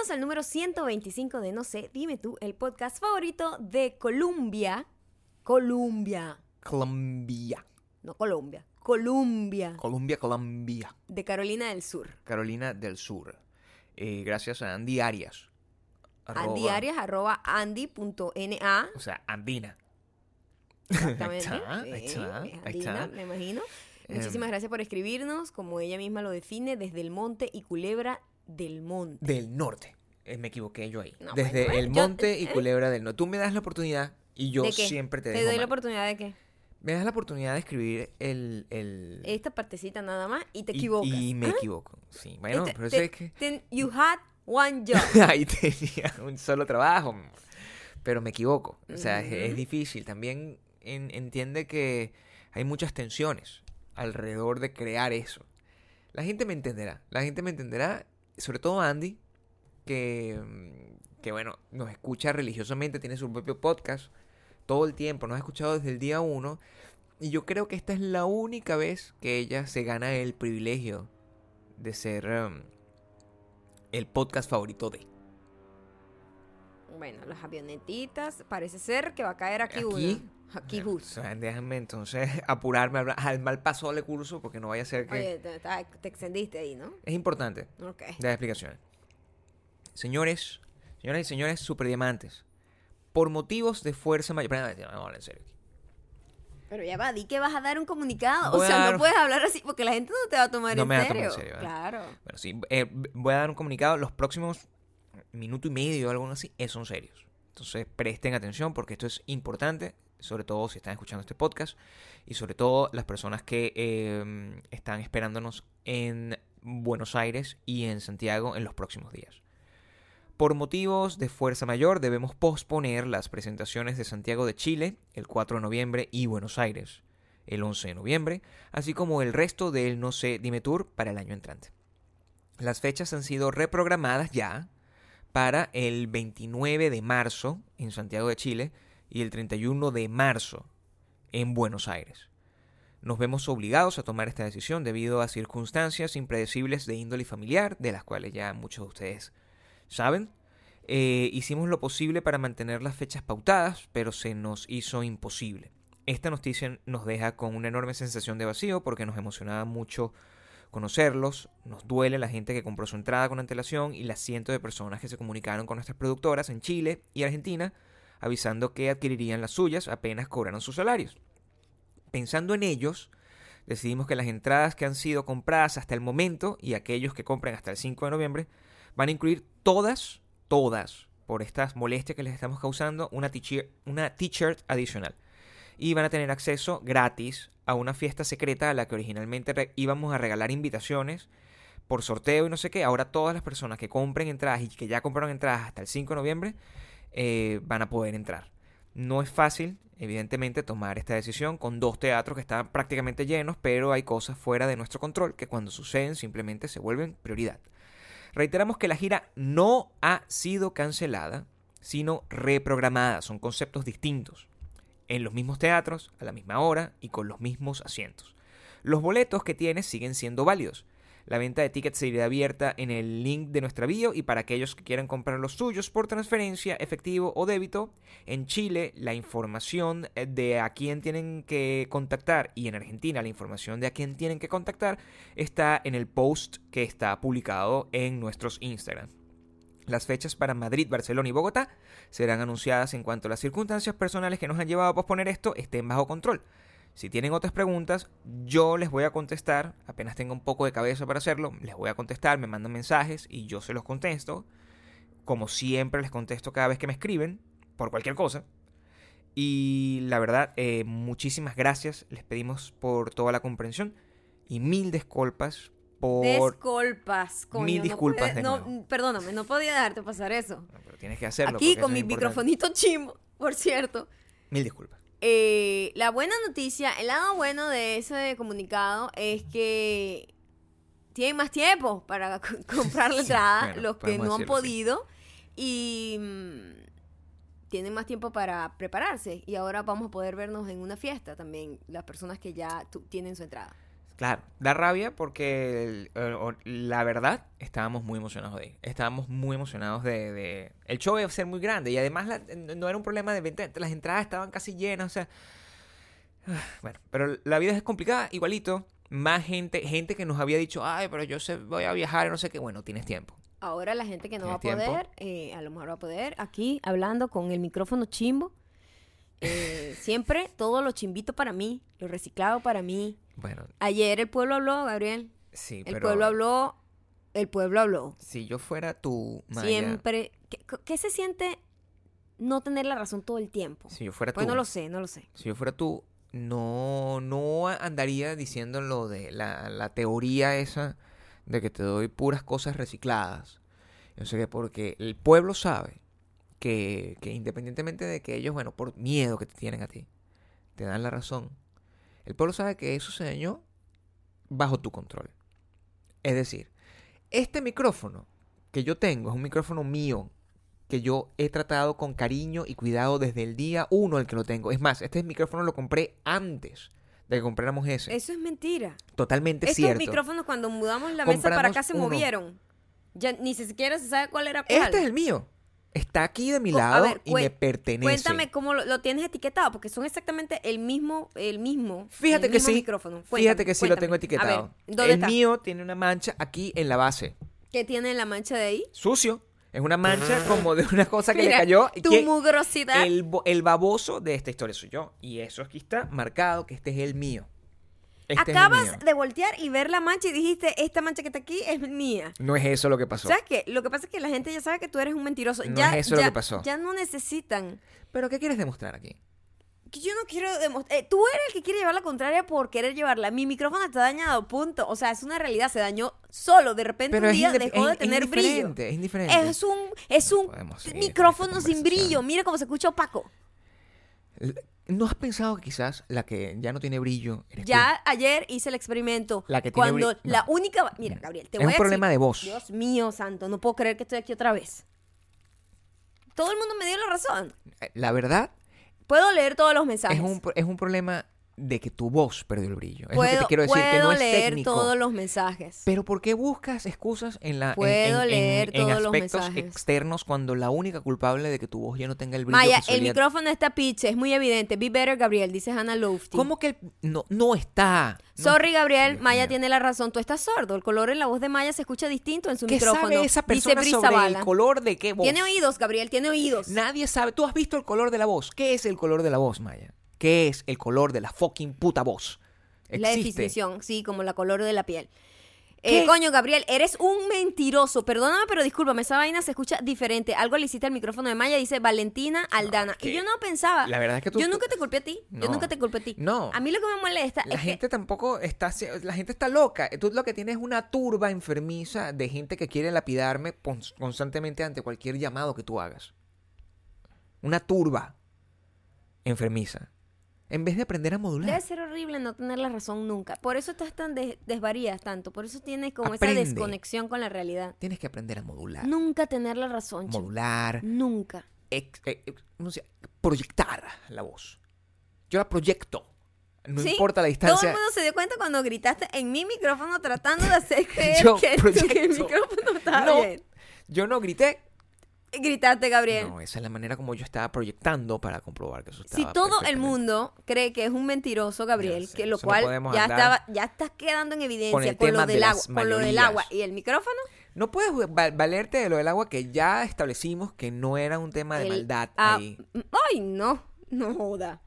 Bienvenidos al número 125 de No sé, dime tú, el podcast favorito de Colombia. Colombia. Colombia. No Colombia. Colombia. Colombia, Colombia. De Carolina del Sur. Carolina del Sur. Eh, gracias a Andy Arias. Andy Arroba- Arias, arroba andy.na. O sea, Andina. Exactamente. Ahí está, ahí está, es ahí está. andina, me imagino. Em. Muchísimas gracias por escribirnos, como ella misma lo define, desde el monte y culebra del monte. Del norte. Eh, me equivoqué yo ahí. No, Desde bueno, el yo- monte y eh. culebra del norte. Tú me das la oportunidad y yo ¿De qué? siempre te Te dejo doy la mal. oportunidad de que Me das la oportunidad de escribir el... el... esta partecita nada más y te y- equivocas. Y, me ¿Ah? equivoco. Sí, bueno, Te- pero te- eso es que... ten- you had one job. Ahí tenía un solo trabajo. Pero me equivoco. O sea, es, es difícil. También en- entiende que hay muchas tensiones alrededor de crear eso. La gente me entenderá. La gente me entenderá. Sobre todo Andy, que, mm, que bueno, nos escucha religiosamente, tiene su propio podcast todo el tiempo. Nos ha escuchado desde el día uno. Y yo creo que esta es la única vez que ella se gana el privilegio de ser um, el podcast favorito de. bueno, las avionetitas, parece ser que va a caer aquí, Aquí. una. Aquí O bus. sea, déjame entonces apurarme al mal paso del curso porque no vaya a ser que... Oye, te, te- te extendiste ahí, ¿no? Es importante Ok. explicaciones. Señores, señoras y señores superdiamantes, por motivos de fuerza mayor... Espérate, Vamos a hablar en serio aquí. Pero ya va, di que vas a dar un comunicado. Voy o sea, dar- no puedes hablar así porque la gente no te va a tomar No en me va a serio. tomar en serio, ¿eh? Claro. Bueno, sí, eh, voy a dar un comunicado. Los próximos minuto y medio o algo así eh, son serios. Entonces presten atención porque esto es importante, sobre todo si están escuchando este podcast y sobre todo las personas que eh, están esperándonos en Buenos Aires y en Santiago en los próximos días. Por motivos de fuerza mayor debemos posponer las presentaciones de Santiago de Chile el 4 de noviembre y Buenos Aires el 11 de noviembre, así como el resto del No sé, dime tour para el año entrante. Las fechas han sido reprogramadas ya para el 29 de marzo en Santiago de Chile y el 31 de marzo en Buenos Aires. Nos vemos obligados a tomar esta decisión debido a circunstancias impredecibles de índole familiar, de las cuales ya muchos de ustedes saben. Eh, hicimos lo posible para mantener las fechas pautadas, pero se nos hizo imposible. Esta noticia nos deja con una enorme sensación de vacío porque nos emocionaba mucho conocerlos, nos duele la gente que compró su entrada con antelación y las cientos de personas que se comunicaron con nuestras productoras en Chile y Argentina avisando que adquirirían las suyas apenas cobraron sus salarios. Pensando en ellos, decidimos que las entradas que han sido compradas hasta el momento y aquellos que compren hasta el 5 de noviembre van a incluir todas, todas, por estas molestias que les estamos causando, una t-shirt adicional. Y van a tener acceso gratis a una fiesta secreta a la que originalmente íbamos a regalar invitaciones por sorteo y no sé qué. Ahora todas las personas que compren entradas y que ya compraron entradas hasta el 5 de noviembre eh, van a poder entrar. No es fácil, evidentemente, tomar esta decisión con dos teatros que están prácticamente llenos, pero hay cosas fuera de nuestro control que cuando suceden simplemente se vuelven prioridad. Reiteramos que la gira no ha sido cancelada, sino reprogramada. Son conceptos distintos. En los mismos teatros, a la misma hora y con los mismos asientos. Los boletos que tienes siguen siendo válidos. La venta de tickets seguirá abierta en el link de nuestra bio y para aquellos que quieran comprar los suyos por transferencia, efectivo o débito, en Chile la información de a quién tienen que contactar y en Argentina la información de a quién tienen que contactar está en el post que está publicado en nuestros Instagram. Las fechas para Madrid, Barcelona y Bogotá serán anunciadas en cuanto las circunstancias personales que nos han llevado a posponer esto estén bajo control. Si tienen otras preguntas, yo les voy a contestar, apenas tenga un poco de cabeza para hacerlo, les voy a contestar, me mandan mensajes y yo se los contesto. Como siempre les contesto cada vez que me escriben, por cualquier cosa. Y la verdad, eh, muchísimas gracias, les pedimos por toda la comprensión y mil disculpas por... Disculpas, coño. Mil no disculpas puede- de no, perdóname, no podía dejarte pasar eso. No, pero tienes que hacerlo. Aquí con mi importante. microfonito chimbo, por cierto. Mil disculpas. Eh, la buena noticia, el lado bueno de ese comunicado es que tienen más tiempo para comprar la Sí, entrada, bueno, los que no han así. podido, y mm, tienen más tiempo para prepararse. Y ahora vamos a poder vernos en una fiesta también, las personas que ya tienen su entrada. Claro, da rabia porque eh, la verdad estábamos muy emocionados de ir. Estábamos muy emocionados de, de- El show iba a ser muy grande y además la- no era un problema de venta. Las entradas estaban casi llenas, o sea... ah, Bueno, pero la vida es complicada, igualito. Más gente, gente que nos había dicho, ay, pero yo sé, voy a viajar y no sé qué. Bueno, tienes tiempo. Ahora la gente que no va a poder, eh, a lo mejor va a poder, aquí hablando con el micrófono chimbo. Eh, siempre todo lo chimbito para mí, lo reciclado para mí. Bueno, Ayer el pueblo habló, Gabriel. sí, El pero... pueblo habló, el pueblo habló. Si yo fuera tu Maya, Siempre. ¿Qué, qué se siente no tener la razón todo el tiempo? si yo fuera Pues tú, no lo sé, no lo sé. si yo fuera tú, no, no andaría diciendo lo de la, la teoría esa de que te doy puras cosas recicladas. Yo sé que porque el pueblo sabe que, que independientemente de que ellos, bueno, por miedo que te tienen a ti, te dan la razón, el pueblo sabe que eso se dañó bajo tu control. Es decir, este micrófono que yo tengo es un micrófono mío que yo he tratado con cariño y cuidado desde el día uno el que lo tengo. Es más, este micrófono lo compré antes de que compráramos ese. Eso es mentira. Totalmente Estos cierto. micrófonos cuando mudamos la mesa para acá se uno. movieron. Ya ni siquiera se sabe cuál era cuál. Este es el mío. Está aquí de mi lado ver, y me pertenece. Cuéntame cómo lo, lo tienes etiquetado, porque son exactamente el mismo, el mismo. Fíjate el que mismo sí. micrófono. Fíjate que sí lo tengo A etiquetado. ver, ¿dónde el está? mío tiene una mancha aquí en la base. ¿Qué tiene la mancha de ahí? Sucio. Es una mancha como de una cosa que Mira, le cayó. y Tu que mugrosidad. el, bo- el baboso de esta historia soy yo. Y eso aquí está marcado que este es el mío. Este Acabas de voltear y ver la mancha y dijiste, esta mancha que está aquí es mía. No es eso lo que pasó. ¿Sabes qué? Lo que pasa es que la gente ya sabe que tú eres un mentiroso. No ya, es eso lo que pasó. Ya no necesitan. ¿Pero qué quieres demostrar aquí? Que yo no quiero demostrar. tú eres el que quiere llevar la contraria por querer llevarla. Mi micrófono está dañado, punto. O sea, es una realidad. Se dañó solo. De repente Pero un día dejó de es- es tener brillo. indiferente, Es indiferente. Es un, es un micrófono sin brillo. Mira cómo se escucha opaco. ¿No has pensado que quizás la que ya no tiene brillo eres tú? Ya ayer hice el experimento. La que tiene cuando no. la única. Mira, Gabriel, te Es voy un a problema expli- de voz. Dios mío, santo. No puedo creer que estoy aquí otra vez. Todo el mundo me dio la razón. La verdad Puedo leer todos los mensajes. es un, es un problema de que tu voz perdió el brillo. Es lo que puedo te quiero decir, que no puedo es leer técnico. todos los mensajes. Pero ¿por qué buscas excusas en la Puedo en, en- leer en todos los aspectos mensajes. externos cuando la única culpable de que tu voz ya no tenga el brillo Maya, que el micrófono está piche, es muy evidente. Be better, Gabriel, dice Hannah Lofty. ¿Cómo que el- no no está? No- Sorry, Gabriel, Dios Maya tiene la razón. Tú estás sordo. El color en la voz de Maya se escucha distinto en su ¿Qué micrófono. sabe esa persona sobre el color de qué voz? Tiene oídos, Gabriel, tiene oídos. Nadie sabe. ¿Tú has visto el color de la voz? ¿Qué es el color de la voz, Maya? ¿Qué es el color de la fucking puta voz? la definición, sí, como la color de la piel. ¿Qué? Eh, coño, Gabriel, eres un mentiroso. Perdóname, pero discúlpame, esa vaina se escucha diferente. Algo le hiciste al micrófono de Maya, dice Valentina Aldana. y yo no pensaba. la verdad es que tú- Yo nunca te culpé a ti. Yo nunca te culpé a ti. No. A mí lo que me molesta La es gente tampoco está... La gente está loca. Tú lo que tienes es una turba enfermiza de gente que quiere lapidarme constantemente ante cualquier llamado que tú hagas. Una turba enfermiza. En vez de aprender a modular. debe ser horrible no tener la razón nunca. Por eso estás tan des- desvarías tanto. Por eso tienes como Aprende. esa desconexión con la realidad. Tienes que aprender a modular. Nunca tener la razón. Modular. Nunca. ex- eh, eh, proyectar la voz. Yo la proyecto. No Sí, importa la Todo distancia. el mundo se dio cuenta cuando gritaste en mi micrófono tratando de hacer creer Yo que, que el micrófono estaba No. bien. Yo no grité. Gritaste, Gabriel. No, esa es la manera como yo estaba proyectando para comprobar que eso estaba si todo el mundo cree que es un mentiroso, Gabriel, sé, que lo no cual ya estaba, ya estás quedando en evidencia con con, el tema lo de del agua, con lo del mayorías. agua y el micrófono. No puedes va- valerte de lo del agua que ya establecimos que no era un tema de el- maldad ah, ahí. Ay, no, no joda.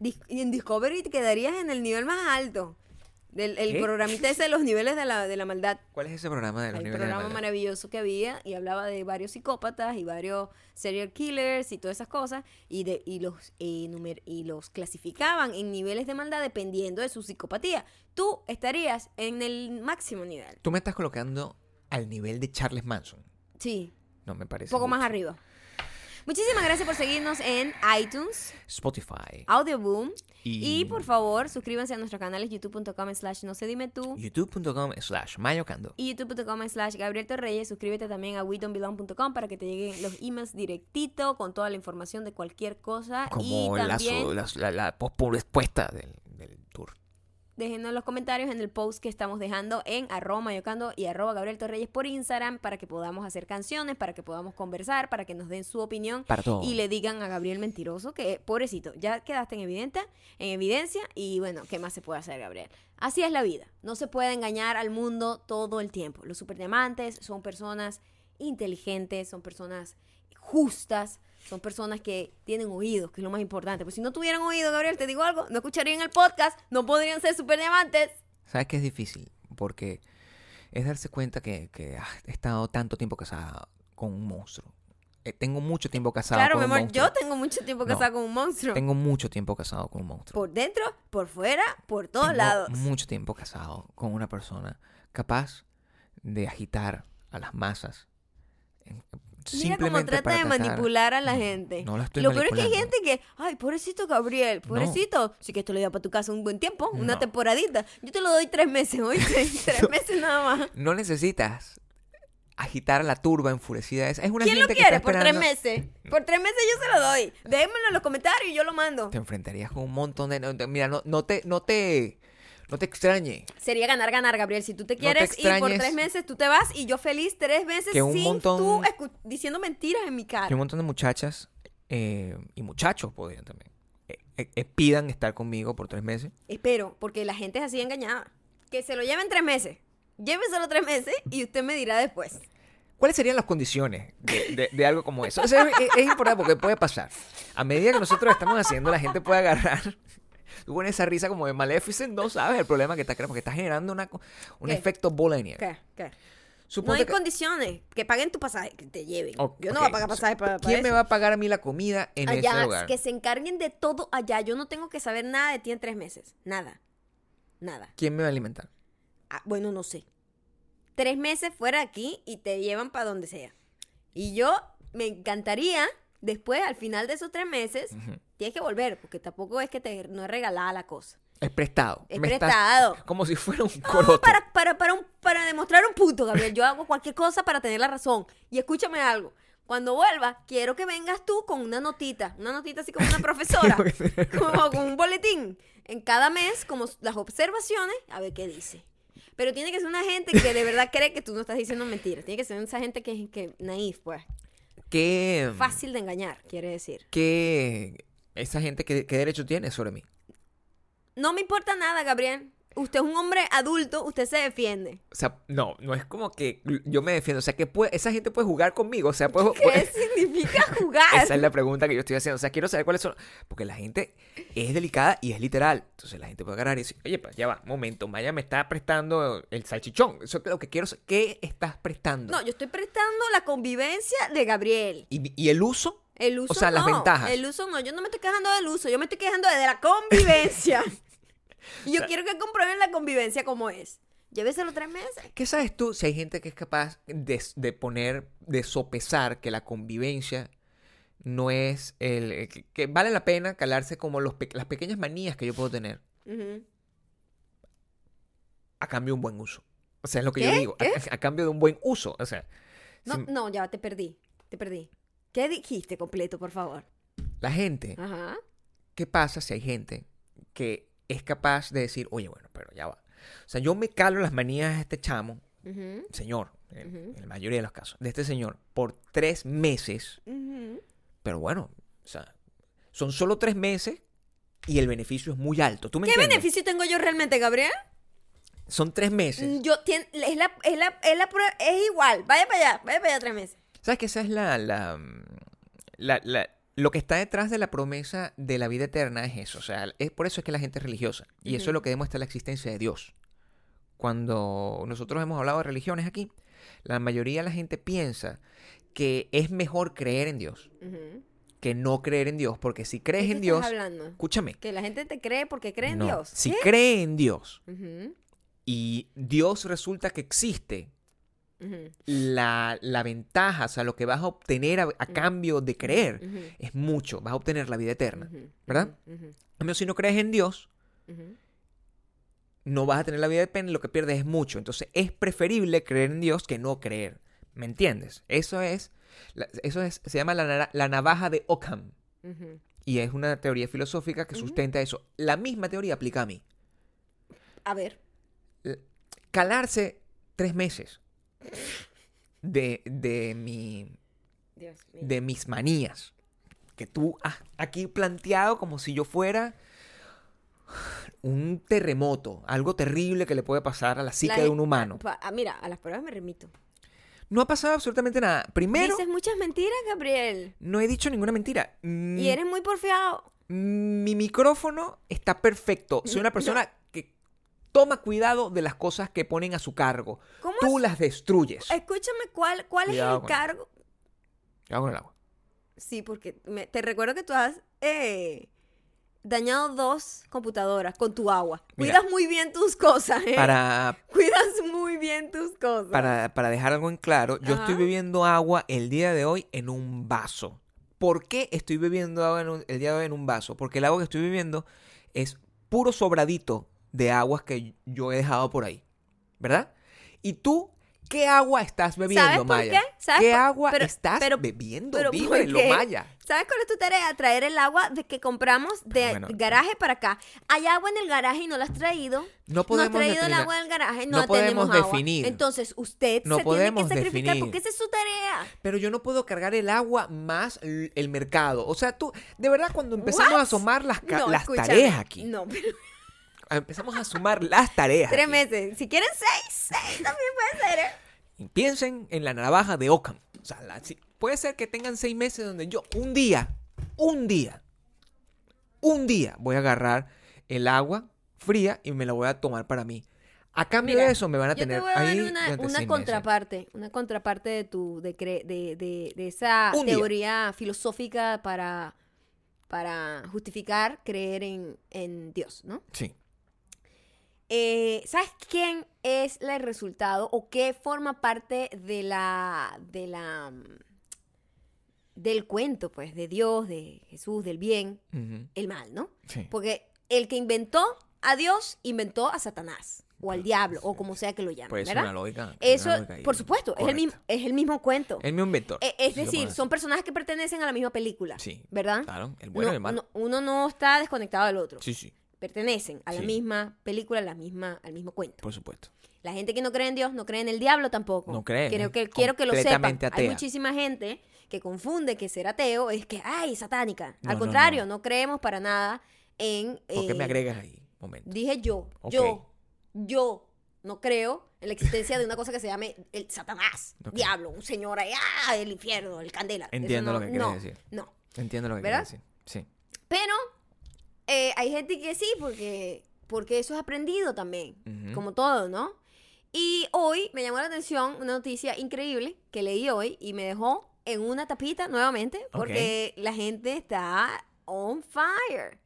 Dis- y en Discovery te quedarías en el nivel más alto. Del el ¿Qué? programita ese de los niveles de la, de la maldad. ¿Cuál es ese programa de los el niveles de programa maldad? maravilloso que había y hablaba de varios psicópatas y varios serial killers y todas esas cosas y de y los eh, numer- y los clasificaban en niveles de maldad dependiendo de su psicopatía. Tú estarías en el máximo nivel. Tú me estás colocando al nivel de Charles Manson. Sí, No me parece. un poco más mucho. arriba. Muchísimas gracias por seguirnos en iTunes, Spotify. Audioboom Y, y por favor suscríbanse a nuestros canales youtube.com slash no se dime tú youtube.com slash mayocando. y youtube.com slash Gabriel Torreyes. Suscríbete también a WeDon'tBelong.com para que te lleguen los emails directito con toda la información de cualquier cosa. y Como la, también la, la, la pospuesta del, del tour. Déjenos en los comentarios en el post que estamos dejando en arroba mayocando y arroba Gabriel Torreyes por Instagram para que podamos hacer canciones, para que podamos conversar, para que nos den su opinión Para todo. y le digan a Gabriel mentiroso que, pobrecito, ya quedaste en, evidente, en evidencia y bueno, ¿qué más se puede hacer, Gabriel? Así es la vida. No se puede engañar al mundo todo el tiempo. Los superdiamantes son personas inteligentes, son personas justas, son personas que tienen oídos, que es lo más importante. Pues si no tuvieran oído, Gabriel, te digo algo, no escucharían el podcast, no podrían ser superdiamantes. ¿Sabes que es difícil? Porque es darse cuenta que, que ah, he estado tanto tiempo casada con un monstruo. Eh, tengo mucho tiempo casado claro, con mi un amor, monstruo. yo tengo mucho tiempo No. casada con un monstruo. Tengo mucho tiempo casado con un monstruo. Por dentro, por fuera, por todos Tengo lados. mucho tiempo casado con una persona capaz de agitar a las masas. Mira cómo trata de manipular a la No, gente. No la estoy Lo peor es que hay gente que, ay, pobrecito Gabriel, pobrecito. Sí que esto lo lleva para tu casa un buen tiempo, una No. temporadita. Yo te lo doy tres meses, oíste, tres meses nada más. No necesitas agitar a la turba enfurecida. Es una ¿Quién lo gente que está quiere por tres meses? Por tres meses yo se lo doy. Déjenmelo en los comentarios y yo lo mando. Te enfrentarías con un montón de... no, Mira, no, no te... No te no te extrañe Sería ganar, ganar, Gabriel. Si tú te te quieres ir por tres meses, tú te vas y yo feliz tres meses que un sin montón- tú diciendo mentiras en mi que cara. un montón de muchachas eh, y muchachos podrían también eh, eh, eh, pidan estar conmigo por tres meses. Espero, porque la gente es así engañada. Que se lo lleven tres meses. Lléveselo tres meses y usted me dirá después. ¿Cuáles serían las condiciones de, de- de algo como eso? O sea, es, es importante porque puede pasar. A medida que nosotros estamos haciendo, la gente puede agarrar. Tú pones esa risa como de Maleficent, no sabes el problema que está creando, porque está generando una, un ¿Qué? efecto bola de nieve. ¿Qué? ¿Qué? No hay que- condiciones. Que paguen tu pasaje, que te lleven. Yo no voy a pagar pasaje para, para ¿Quién me va a pagar a mí la comida en ese allá, lugar? que se encarguen de todo allá. Yo no tengo que saber nada de ti en tres meses. Nada. Nada. ¿Quién me va a alimentar? Ah, bueno, no sé. Tres meses fuera de aquí y te llevan para donde sea. Y yo me encantaría, después, al final de esos tres meses. Tienes que volver, porque tampoco es que te, no es regalada la cosa. Es prestado. Es Me estás- prestado. como si fuera un No, coroto. para, para, para, un- para demostrar un punto, Gabriel. Yo hago cualquier cosa para tener la razón. Y escúchame algo. Cuando vuelva, quiero que vengas tú con una notita. Una notita así como una profesora. como con un boletín. En cada mes, como las observaciones, a ver qué dice. Pero tiene que ser una gente que de verdad cree que tú no estás diciendo mentiras. Tiene que ser esa gente que es que, naif, pues. ¿Qué, Fácil de engañar, quiere decir. qué- esa gente qué, qué derecho tiene sobre mí? No me importa nada, Gabriel. Usted es un hombre adulto, usted se defiende. O sea, no, no es como que yo me defiendo. O sea, que puede, esa gente puede jugar conmigo. O sea, puede, ¿Qué puede- significa jugar? Esa es la pregunta que yo estoy haciendo. O sea, quiero saber cuáles son. Porque la gente es delicada y es literal. Entonces la gente puede agarrar y decir, oye, pues ya va, momento, Maya me está prestando el salchichón. Eso es lo que quiero saber. ¿Qué estás prestando? No, yo estoy prestando la convivencia de Gabriel. ¿Y, y el uso? El uso O sea, no. las ventajas. El uso no. Yo no me estoy quejando del uso. Yo me estoy quejando de la convivencia. y yo quiero que comprueben la convivencia como es. Lléveselo tres meses. ¿Qué sabes tú si hay gente que es capaz de, de poner, de sopesar que la convivencia no es el... eh, que, que vale la pena calarse como los las pequeñas manías que yo puedo tener a cambio de un buen uso? O sea, es lo que ¿Qué? yo digo. A cambio de un buen uso. O sea, No, si no, ya te perdí. Te perdí. ¿Qué dijiste completo, por favor? la gente... Ajá. ¿Qué pasa si hay gente que es capaz de decir, oye, bueno, pero ya va? O sea, yo me calo las manías de este chamo, señor, en, la mayoría de los casos, de este señor, por tres meses, pero bueno, o sea, son solo tres meses y el beneficio es muy alto. ¿Tú me ¿Qué entiendes? beneficio tengo yo realmente, Gabriel? Son tres meses. Yo es la, es la, es la es igual. Vaya para allá, vaya para allá tres meses. ¿Sabes que esa es la, la, mm, la- la- Lo que está detrás de la promesa de la vida eterna es eso. O sea, es por eso es que la gente es religiosa. Y eso es lo que demuestra la existencia de Dios. Cuando nosotros hemos hablado de religiones aquí, la mayoría de la gente piensa que es mejor creer en Dios que no creer en Dios. Porque si crees ¿De en Dios, estás hablando? escúchame. Que la gente te cree porque cree en no, Dios. Si ¿Qué? cree en Dios y Dios resulta que existe, la, la ventaja, o sea, lo que vas a obtener a, a cambio de creer es mucho. Vas a obtener la vida eterna. ¿verdad? cambio, si no crees en Dios, no vas a tener la vida eterna lo que pierdes es mucho. Entonces, es preferible creer en Dios que no creer. ¿Me entiendes? Eso es, eso es, se llama la, la navaja de Ockham. Y es una teoría filosófica que sustenta eso. La misma teoría aplica a mí. A ver. calarse tres meses de, de, mi, Dios mío. de mis manías. Que tú has aquí planteado como si yo fuera un terremoto, algo terrible que le puede pasar a la psique La de un humano. ah, pa- ah, mira, a las pruebas me remito. No ha pasado absolutamente nada. Primero, Dices muchas mentiras, Gabriel. no he dicho ninguna mentira. Mm, Y eres muy porfiado. Mi micrófono está perfecto. Soy una persona toma cuidado de las cosas que ponen a su cargo. ¿Cómo Tú es? las destruyes. Escúchame, ¿cuál, cuál es Cuidado el cargo? ¿Qué hago con el agua? Sí, porque me- te recuerdo que tú has eh, dañado dos computadoras con tu agua. Mira. Cuidas muy bien tus cosas, ¿eh? Para, Cuidas muy bien tus cosas. para, para dejar algo en claro, yo estoy bebiendo agua el día de hoy en un vaso. ¿Por qué estoy bebiendo agua en un- el día de hoy en un vaso? Porque el agua que estoy bebiendo es puro sobradito de aguas que yo he dejado por ahí. ¿Verdad? Y tú, ¿qué agua estás bebiendo, ¿Sabes por Maya? qué? ¿Sabes ¿Qué por- agua pero- estás pero- bebiendo? pero ¿por Dímelo? Maya. ¿Sabes cuál es tu tarea? Traer el agua de que compramos de Bueno, garaje para acá. Hay agua en el garaje y no la has traído. No No has podemos traído el determinar- agua del garaje, no, no podemos tenemos agua. definir. Entonces usted No se tiene podemos que sacrificar definir. porque esa es su tarea. Pero yo no puedo cargar el agua más el mercado. O sea, tú, de verdad, cuando empezamos What? a sumar las, las tareas aquí, No, pero empezamos a sumar las tareas. tres aquí. meses. Si quieren seis, seis también puede ser. ¿eh? Y piensen en la navaja de Ockham. O sea, la- si- puede ser que tengan seis meses donde yo, un día, un día, un día voy a agarrar el agua fría y me la voy a tomar para mí. A cambio Mira, de eso me van a te tener voy a ahí dar una, meses. contraparte, una contraparte de tu, de, cre- de, de, de esa Un día. teoría filosófica para, para justificar creer en, en Dios, ¿no? Sí. Eh, ¿Sabes quién es el resultado o qué forma parte de la, de la, mm, del cuento, pues, de Dios, de Jesús, del bien, el mal, ¿no? Sí. Porque el que inventó a Dios inventó a Satanás o al diablo o como sea que lo llamen, ¿verdad? una lógica. Eso, una lógica ahí. por supuesto, es el, mismo, es el mismo cuento. El mismo inventor. E- es si decir, son personajes que pertenecen a la misma película, Sí. ¿verdad? Claro, el bueno No- y el malo. no- uno no está desconectado del otro. Sí, sí, Pertenecen a la Sí. misma película, a la misma, al mismo cuento. por supuesto. La gente que no cree en Dios no cree en el diablo tampoco. No cree, Quiero que, quiero que lo sepan. Hay muchísima gente que confunde que ser ateo es que, ay, satánica. No, Al contrario, no. no, creemos para nada en... ¿Por qué me eh, agregas ahí? Momento. Dije yo, yo, yo no creo en la existencia de una cosa que se llame el Satanás, Ok. diablo, un señor allá, ah, el infierno, el candela. Entiendo lo que quieres decir. No, Entiendo lo que ¿verdad? quieres decir. Sí. pero eh, hay gente que sí, porque, porque eso es aprendido también, Ujú. como todo, ¿no? Y hoy me llamó la atención una noticia increíble que leí hoy y me dejó en una tapita nuevamente, porque la gente está on fire.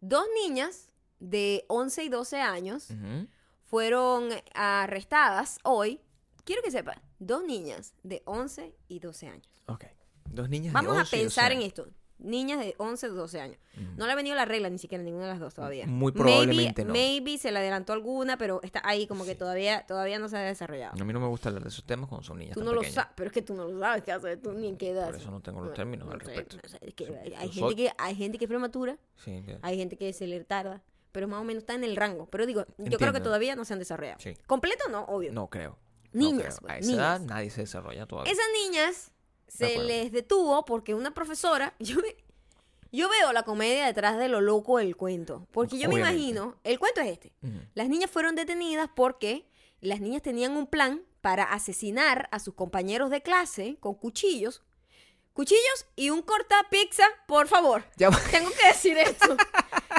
Dos niñas de 11 y 12 años Ujú. fueron arrestadas hoy. Quiero que sepan, dos niñas de 11 y 12 años. Ok. Dos niñas de Vamos a 11 y 12 pensar en años. esto. Niñas de 11 o 12 años. Ujú. No le ha venido la regla ni siquiera ninguna de las dos todavía. Muy probablemente maybe, no. Maybe se le adelantó alguna, pero está ahí como que Sí. todavía, todavía no se ha desarrollado. A mí no me gusta hablar de esos temas cuando son niñas tú tan no lo pequeñas. sabes, pero es que tú no lo sabes qué haces tú ni en qué edad. Por eso no tengo los términos al sé, respecto. no sé, es que Yo- hay, gente que, hay gente que es prematura, Sí, entiendo. hay gente que se le tarda, pero más o menos está en el rango. Pero digo, yo creo que Entiendo. todavía no se han desarrollado. Sí. ¿Completo no? Obvio. No creo. No Niñas, creo. pues, A esa niñas. edad nadie se desarrolla todavía. Esas niñas se les detuvo porque una profesora, yo, yo veo la comedia detrás de lo loco del cuento, porque yo me imagino, el cuento es este, las niñas fueron detenidas porque las niñas tenían un plan para asesinar a sus compañeros de clase con cuchillos, cuchillos y un corta pizza, por favor. Ya. Tengo que decir esto.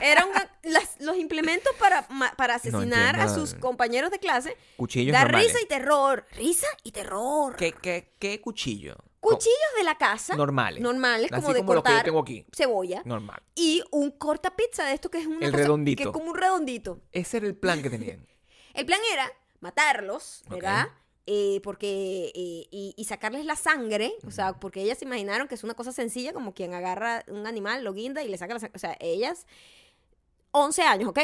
Eran los implementos para, para asesinar a sus compañeros de clase. Cuchillos Da normales. risa y terror. Risa y terror. ¿Qué, qué, qué cuchillo? Cuchillos de la casa. Normales. Normales, Así como de como los que yo cortar tengo aquí. cebolla. Normal. Y un corta pizza de esto que es una El redondito. Que es como un redondito. Ese era el plan que tenían. El plan era matarlos. ¿verdad? Eh, porque eh, y, y sacarles la sangre, o sea, porque ellas se imaginaron que es una cosa sencilla, como quien agarra un animal, lo guinda y le saca la sangre. O sea, ellas, 11 años, ¿ok?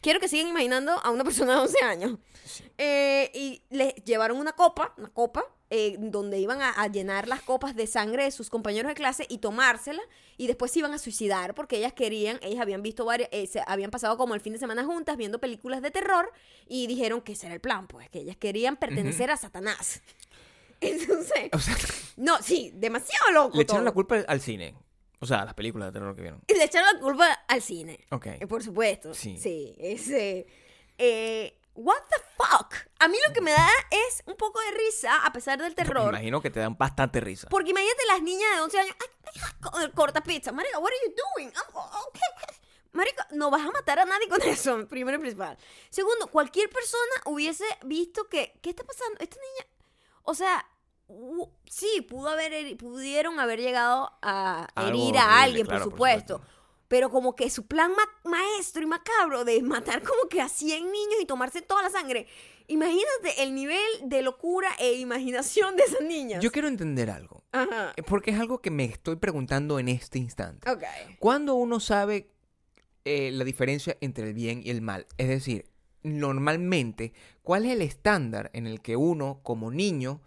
Quiero que sigan imaginando a una persona de 11 años. Sí. Eh, y les llevaron una copa, una copa, eh, donde iban a, a llenar las copas de sangre de sus compañeros de clase y tomársela y después se iban a suicidar porque ellas querían, ellas habían visto varias, eh, se habían pasado como el fin de semana juntas viendo películas de terror y dijeron que ese era el plan, pues que ellas querían pertenecer a Satanás. Entonces, O sea, no, sí, demasiado loco. le echaron la culpa al- cine. O sea, a las películas de terror que vieron. Y le echaron la culpa al cine. Ok. Eh, Por supuesto. Sí. Sí. ese. eh, what the fuck? A mí lo que me da es un poco de risa, a pesar del Me terror. imagino que te dan bastante risa. Porque imagínate las niñas de 11 años. "Ay, ay, co- corta pizza. Marica, what are you doing? I'm- oh, okay. Marica, no vas a matar a nadie con eso, primero y principal. Segundo, cualquier persona hubiese visto que, ¿qué está pasando? Esta niña, o sea, sí, pudo haber, pudieron haber llegado a Algo herir a horrible, alguien, claro, por por supuesto. Pero como que su plan ma- maestro y macabro de matar como que a 100 niños y tomarse toda la sangre. Imagínate el nivel de locura e imaginación de esas niñas. Yo quiero entender algo. Ajá. eh, Porque es algo que me estoy preguntando en este instante. Ok. ¿Cuándo uno sabe eh, la diferencia entre el bien y el mal? Es decir, normalmente, ¿cuál es el estándar en el que uno, como niño,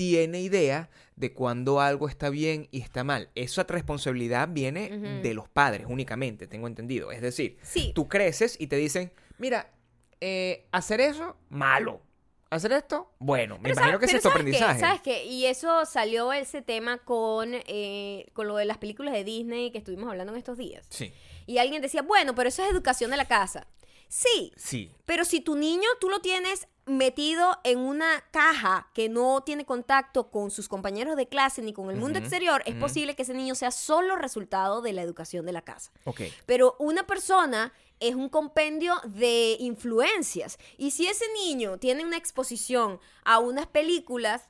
tiene idea de cuándo algo está bien y está mal? Esa responsabilidad viene de los padres únicamente, tengo entendido. Es decir, Sí. tú creces y te dicen, mira, eh, hacer eso, malo. Hacer esto, bueno. Me Pero imagino que es pero esto ¿sabes qué? aprendizaje. ¿Sabes qué? Y eso salió ese tema con, eh, con lo de las películas de Disney que estuvimos hablando en estos días. Sí, Y alguien decía, bueno, pero eso es educación de la casa. Sí, sí. pero si tu niño tú lo tienes metido en una caja que no tiene contacto con sus compañeros de clase ni con el mundo exterior, es posible que ese niño sea solo resultado de la educación de la casa. Ok. Pero una persona es un compendio de influencias. Y si ese niño tiene una exposición a unas películas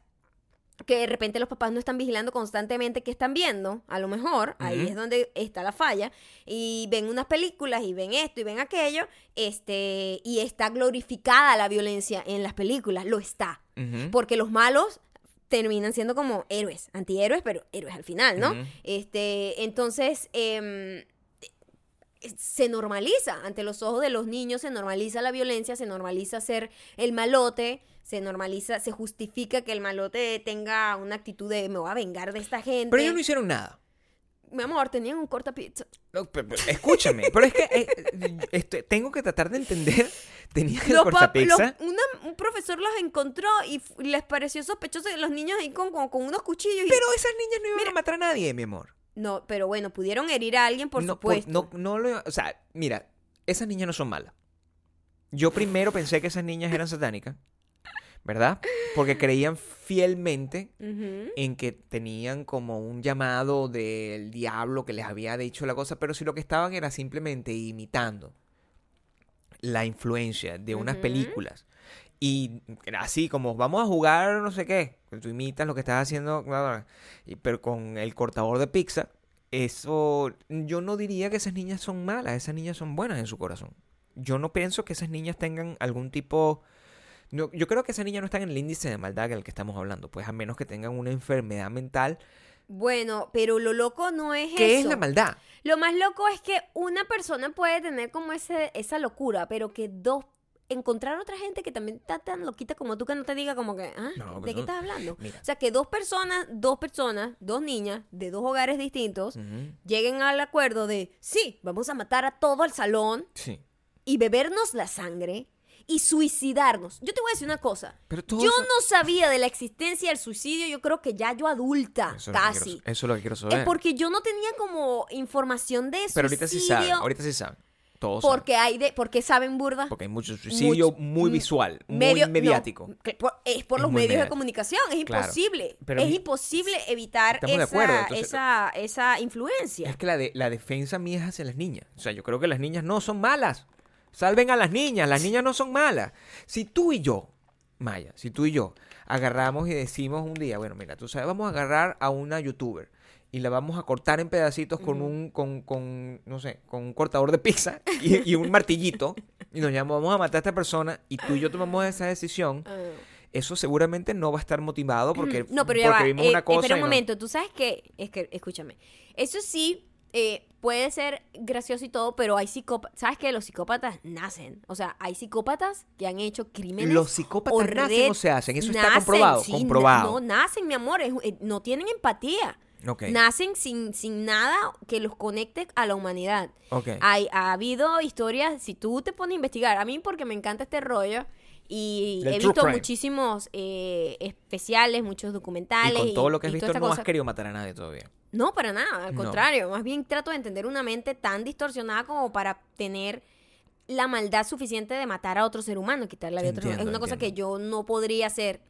que de repente los papás no están vigilando constantemente que están viendo, a lo mejor, ahí es donde está la falla, y ven unas películas y ven esto y ven aquello, este, y está glorificada la violencia en las películas, lo está, porque los malos terminan siendo como héroes, antihéroes, pero héroes al final, ¿no? Este, entonces, em, se normaliza ante los ojos de los niños, se normaliza la violencia, se normaliza ser el malote, se normaliza, se justifica que el malote tenga una actitud de me voy a vengar de esta gente. Pero ellos no hicieron nada. Mi amor, tenían un corta pizza. No, pero- pero escúchame, pero es que eh, tengo que tratar de entender. Tenía el Los pap- cortapizza. los- una- un profesor los encontró y les pareció sospechoso que los niños ahí con, con, con unos cuchillos. y- Pero esas niñas no iban a matar a nadie, mi amor. No, pero bueno, pudieron herir a alguien, por no, supuesto. no, no lo, o sea, mira, esas niñas no son malas. Yo primero pensé que esas niñas eran satánicas, ¿verdad? Porque creían fielmente en que tenían como un llamado del diablo que les había dicho la cosa, pero si lo que estaban era simplemente imitando la influencia de unas películas. Y así como vamos a jugar no sé qué, tú imitas lo que estás haciendo, pero con el cortador de pizza, eso yo no diría que esas niñas son malas, esas niñas son buenas en su corazón. Yo no pienso que esas niñas tengan algún tipo no, yo creo que esas niñas no están en el índice de maldad del que estamos hablando, pues a menos que tengan una enfermedad mental. Bueno, pero lo loco no es ¿Qué eso. es la maldad? Lo más loco es que una persona puede tener como ese, esa locura, pero que dos encontrar otra gente que también está tan loquita como tú que no te diga como que, ah, No, ¿de qué no- estás hablando? Mira. O sea, que dos personas, dos personas, dos niñas de dos hogares distintos Ujú, lleguen al acuerdo de, sí, vamos a matar a todo el salón Sí. y bebernos la sangre y suicidarnos. Yo te voy a decir una cosa. Pero todo Yo eso- no sabía de la existencia del suicidio, yo creo que ya yo adulta, Eso es, casi. quiero, eso es lo que quiero saber. Es porque yo no tenía como información de Pero ahorita sí saben, ahorita sí saben. Todos saben. porque hay de, porque saben burda. Porque hay mucho suicidio Mucho- muy mm, visual, Medio- muy mediático. no, que por- es por Es los medios de comunicación, es Claro. imposible. Pero es mi- imposible evitar esa, entonces- esa, esa influencia. Es que la, de, la defensa mía es hacia las niñas. O sea, yo creo que las niñas no son malas. Salven a las niñas, las niñas no son malas. Si tú y yo, Maya, si tú y yo agarramos y decimos un día, bueno, mira, tú sabes, vamos a agarrar a una youtuber y la vamos a cortar en pedacitos con un, con, con, no sé, con un cortador de pizza y, y un martillito y nos llamamos, vamos a matar a esta persona y tú y yo tomamos esa decisión, Ah. eso seguramente no va a estar motivado porque, no, pero ya porque va. vimos eh, una cosa espera un y no- momento, tú sabes que, es que, escúchame, eso sí eh, puede ser gracioso y todo, pero hay psicópatas. ¿Sabes que Los psicópatas nacen. O sea, hay psicópatas que han hecho crímenes. Los psicópatas o nacen o se hacen. Eso está comprobado. sí, comprobado. No, nacen, mi amor. es- eh, no tienen empatía. Nacen sin, sin nada que los conecte a la humanidad. Hay, ha habido historias, si tú te pones a investigar, a mí porque me encanta este rollo y he visto crime. muchísimos eh, especiales, muchos y documentales. con todo lo que has visto no has cosa. querido matar a nadie todavía. No, para nada, al No. contrario, más bien trato de entender una mente tan distorsionada como para tener la maldad suficiente de matar a otro ser humano, quitarle la vida a otro. Es Entiendo, una cosa que yo no podría hacer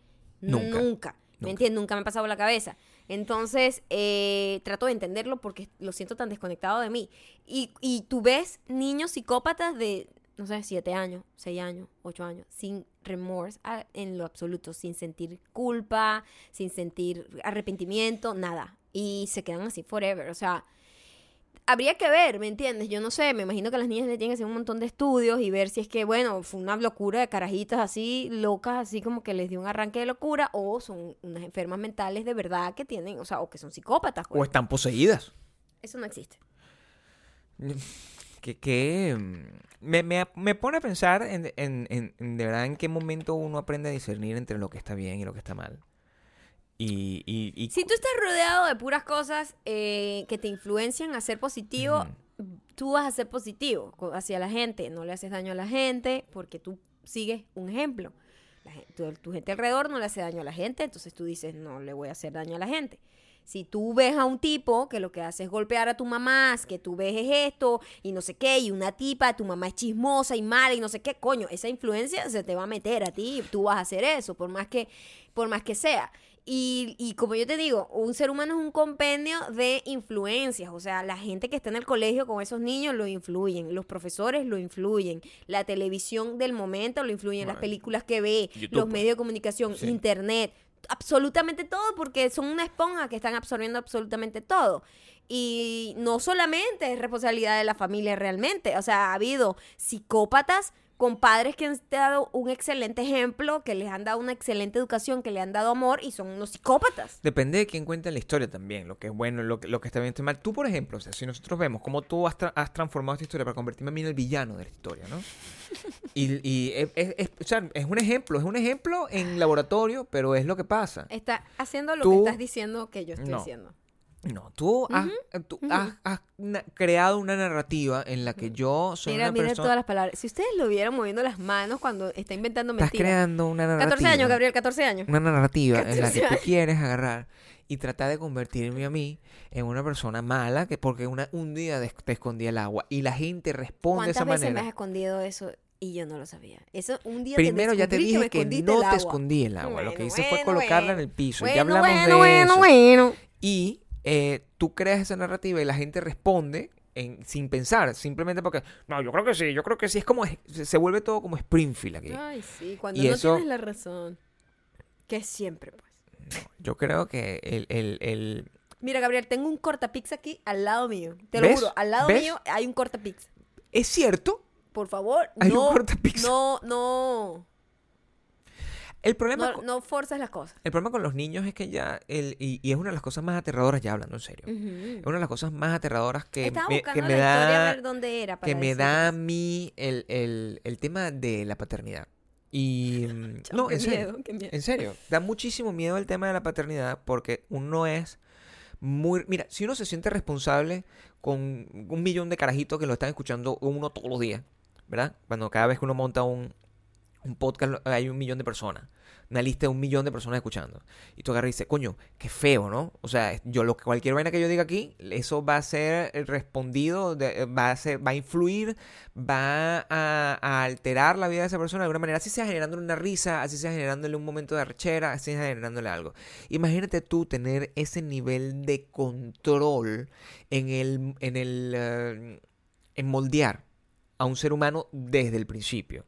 Nunca, nunca. nunca. ¿Me entiendes? Nunca me ha pasado por la cabeza. Entonces, eh, trato de entenderlo porque lo siento tan desconectado de mí. Y, y tú ves niños psicópatas de, no sé, siete años, seis años, ocho años, sin remorse en lo absoluto, sin sentir culpa, sin sentir arrepentimiento, nada. Y se quedan así forever. O sea, habría que ver, ¿me entiendes? Yo no sé, me imagino que a las niñas le tienen que hacer un montón de estudios y ver si es que, bueno, fue una locura de carajitas así, locas, así como que les dio un arranque de locura, o son unas enfermas mentales de verdad que tienen, o sea, o que son psicópatas. O pues. están poseídas. Eso no existe. Que, que mm, me, me, me pone a pensar en, en, en- en de verdad en qué momento uno aprende a discernir entre lo que está bien y lo que está mal. Y, y, y Si tú estás rodeado de puras cosas eh, que te influencian a ser positivo, tú vas a ser positivo hacia la gente. No le haces daño a la gente porque tú sigues un ejemplo. La tu, tu gente alrededor no le hace daño a la gente, entonces tú dices, no le voy a hacer daño a la gente. Si tú ves a un tipo que lo que hace es golpear a tu mamá, que tú ves es esto y no sé qué, y una tipa, tu mamá es chismosa y mala y no sé qué, coño, esa influencia se te va a meter a ti, tú vas a hacer eso, por más que, por más que sea. Y, y como yo te digo, un ser humano es un compendio de influencias. O sea, la gente que está en el colegio con esos niños lo influyen, los profesores lo influyen, la televisión del momento lo influyen, las películas que ve, YouTube, los pues. medios de comunicación, Sí. internet, absolutamente todo, porque son una esponja que están absorbiendo absolutamente todo. Y no solamente es responsabilidad de la familia realmente, o sea, ha habido psicópatas con padres que han dado un excelente ejemplo, que les han dado una excelente educación, que le han dado amor y son unos psicópatas. Depende de quién cuenta la historia también, lo que es bueno, lo, que- lo que está bien, está mal. Tú, por ejemplo, o sea, si nosotros vemos cómo tú has, tra- has transformado esta historia para convertirme a mí en el villano de la historia, ¿no? Y, y es, es- es- o sea, es un ejemplo, es un ejemplo en laboratorio, pero es lo que pasa. Está haciendo lo Tú- que estás diciendo que yo estoy No. haciendo. No, tú, has, tú has- has na- creado una narrativa en la que yo soy Mira, una mira persona... todas las palabras. Si ustedes lo vieran moviendo las manos cuando está inventando Estás mentiras. creando una narrativa. 14 años, Gabriel, 14 años. Una narrativa en la que 14 tú quieres agarrar y tratar de convertirme a mí en una persona mala que porque una, un día des- te escondí el agua y la gente responde de ¿Cuántas esa veces manera. me has escondido eso y yo no lo sabía? Eso un día Primero ya te dije que, escondiste no te escondí el agua. Lo que Bueno, hice fue bueno, colocarla en bueno. el piso. Bueno, ya hablamos bueno, de bueno, eso. bueno. Y eh, tú creas esa narrativa y la gente responde en- sin pensar, simplemente porque, no, yo creo que sí, yo creo que sí. Es como, se, vuelve todo como Springfield aquí. Ay, sí, cuando Y no eso- tienes la razón. Que siempre, pues. Yo creo que el, el, el- Mira, Gabriel, tengo un cortapix aquí al lado mío. Te lo juro, al lado ¿Ves? mío hay un cortapix. Es cierto, Por favor, Hay un no, cortapix. no, no, el problema... no, forzas las cosas. El problema con los niños es que ya, el, y, y es una de las cosas más aterradoras, ya hablando en serio, es una de las cosas más aterradoras que me, que me la historia a da, ver dónde era para que me da a mí el, el, el tema de la paternidad. Y... mm, no, qué en serio. miedo, qué miedo. En serio, da muchísimo miedo el tema de la paternidad porque uno es muy... Mira, si uno se siente responsable con un millón de carajitos que lo están escuchando uno todos los días, ¿verdad? Cuando cada vez que uno monta un, un podcast hay un millón de personas, una lista de un millón de personas escuchando. Y tú agarras y dices, coño, qué feo, ¿no? O sea, yo lo cualquier vaina que yo diga aquí, eso va a ser respondido, va a ser, va a influir, va a, a alterar la vida de esa persona de alguna manera, así sea generándole una risa, así sea generándole un momento de arrechera, así sea generándole algo. Imagínate tú tener ese nivel de control en el, en el, eh, en moldear a un ser humano desde el principio.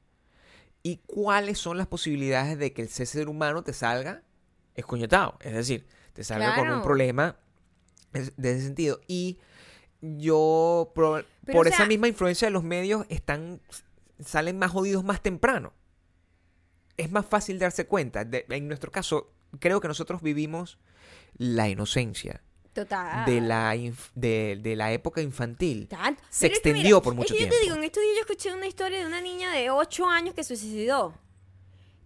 ¿Y cuáles son las posibilidades de que ese ser humano te salga escoñetado? Es decir, te salga con un problema de ese sentido. Y yo, por o esa sea- misma influencia de los medios, están salen más jodidos más temprano. Es más fácil darse cuenta. De- en nuestro caso, creo que nosotros vivimos la inocencia. Total. de la, inf- de, de la época infantil se Pero es que extendió mira, por mucho es que yo tiempo. te digo, en estos días yo escuché una historia de una niña de 8 años que se suicidó.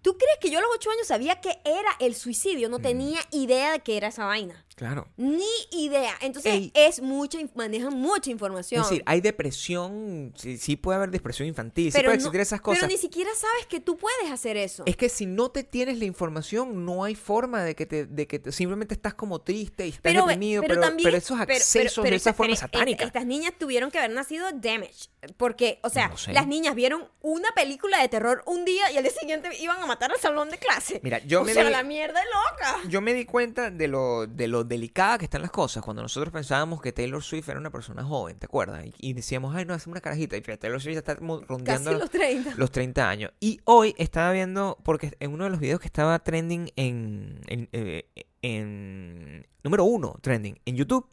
¿Tú crees que yo a los 8 años sabía que era el suicidio? Mm. No tenía idea de que era esa vaina. Claro. Ni idea. Entonces, Ey. es mucha, manejan mucha información. Es decir, hay depresión, sí, sí puede haber depresión infantil, sí pero, puede no- existir esas cosas. pero ni siquiera sabes que tú puedes hacer eso. Es que si no te tienes la información, no hay forma de que te, de que te- simplemente estás como triste y estás pero, deprimido, pero pero, también, pero esos accesos de esa forma eh, satánica. Estas niñas tuvieron que haber nacido damaged. Porque, o sea, No sé. las niñas vieron una película de terror un día y al día siguiente iban a matar al salón de clase. Mira, yo o me sea, di- la mierda es loca. Yo me di cuenta de lo, de lo delicada que están las cosas cuando nosotros pensábamos que Taylor Swift era una persona joven, ¿te acuerdas? Y, y decíamos, ay, no, es una carajita. Y Taylor Swift ya está rondeando Casi los 30. los 30 años. Y hoy estaba viendo, porque en uno de los videos que estaba trending en, en, eh, en número uno, trending en YouTube,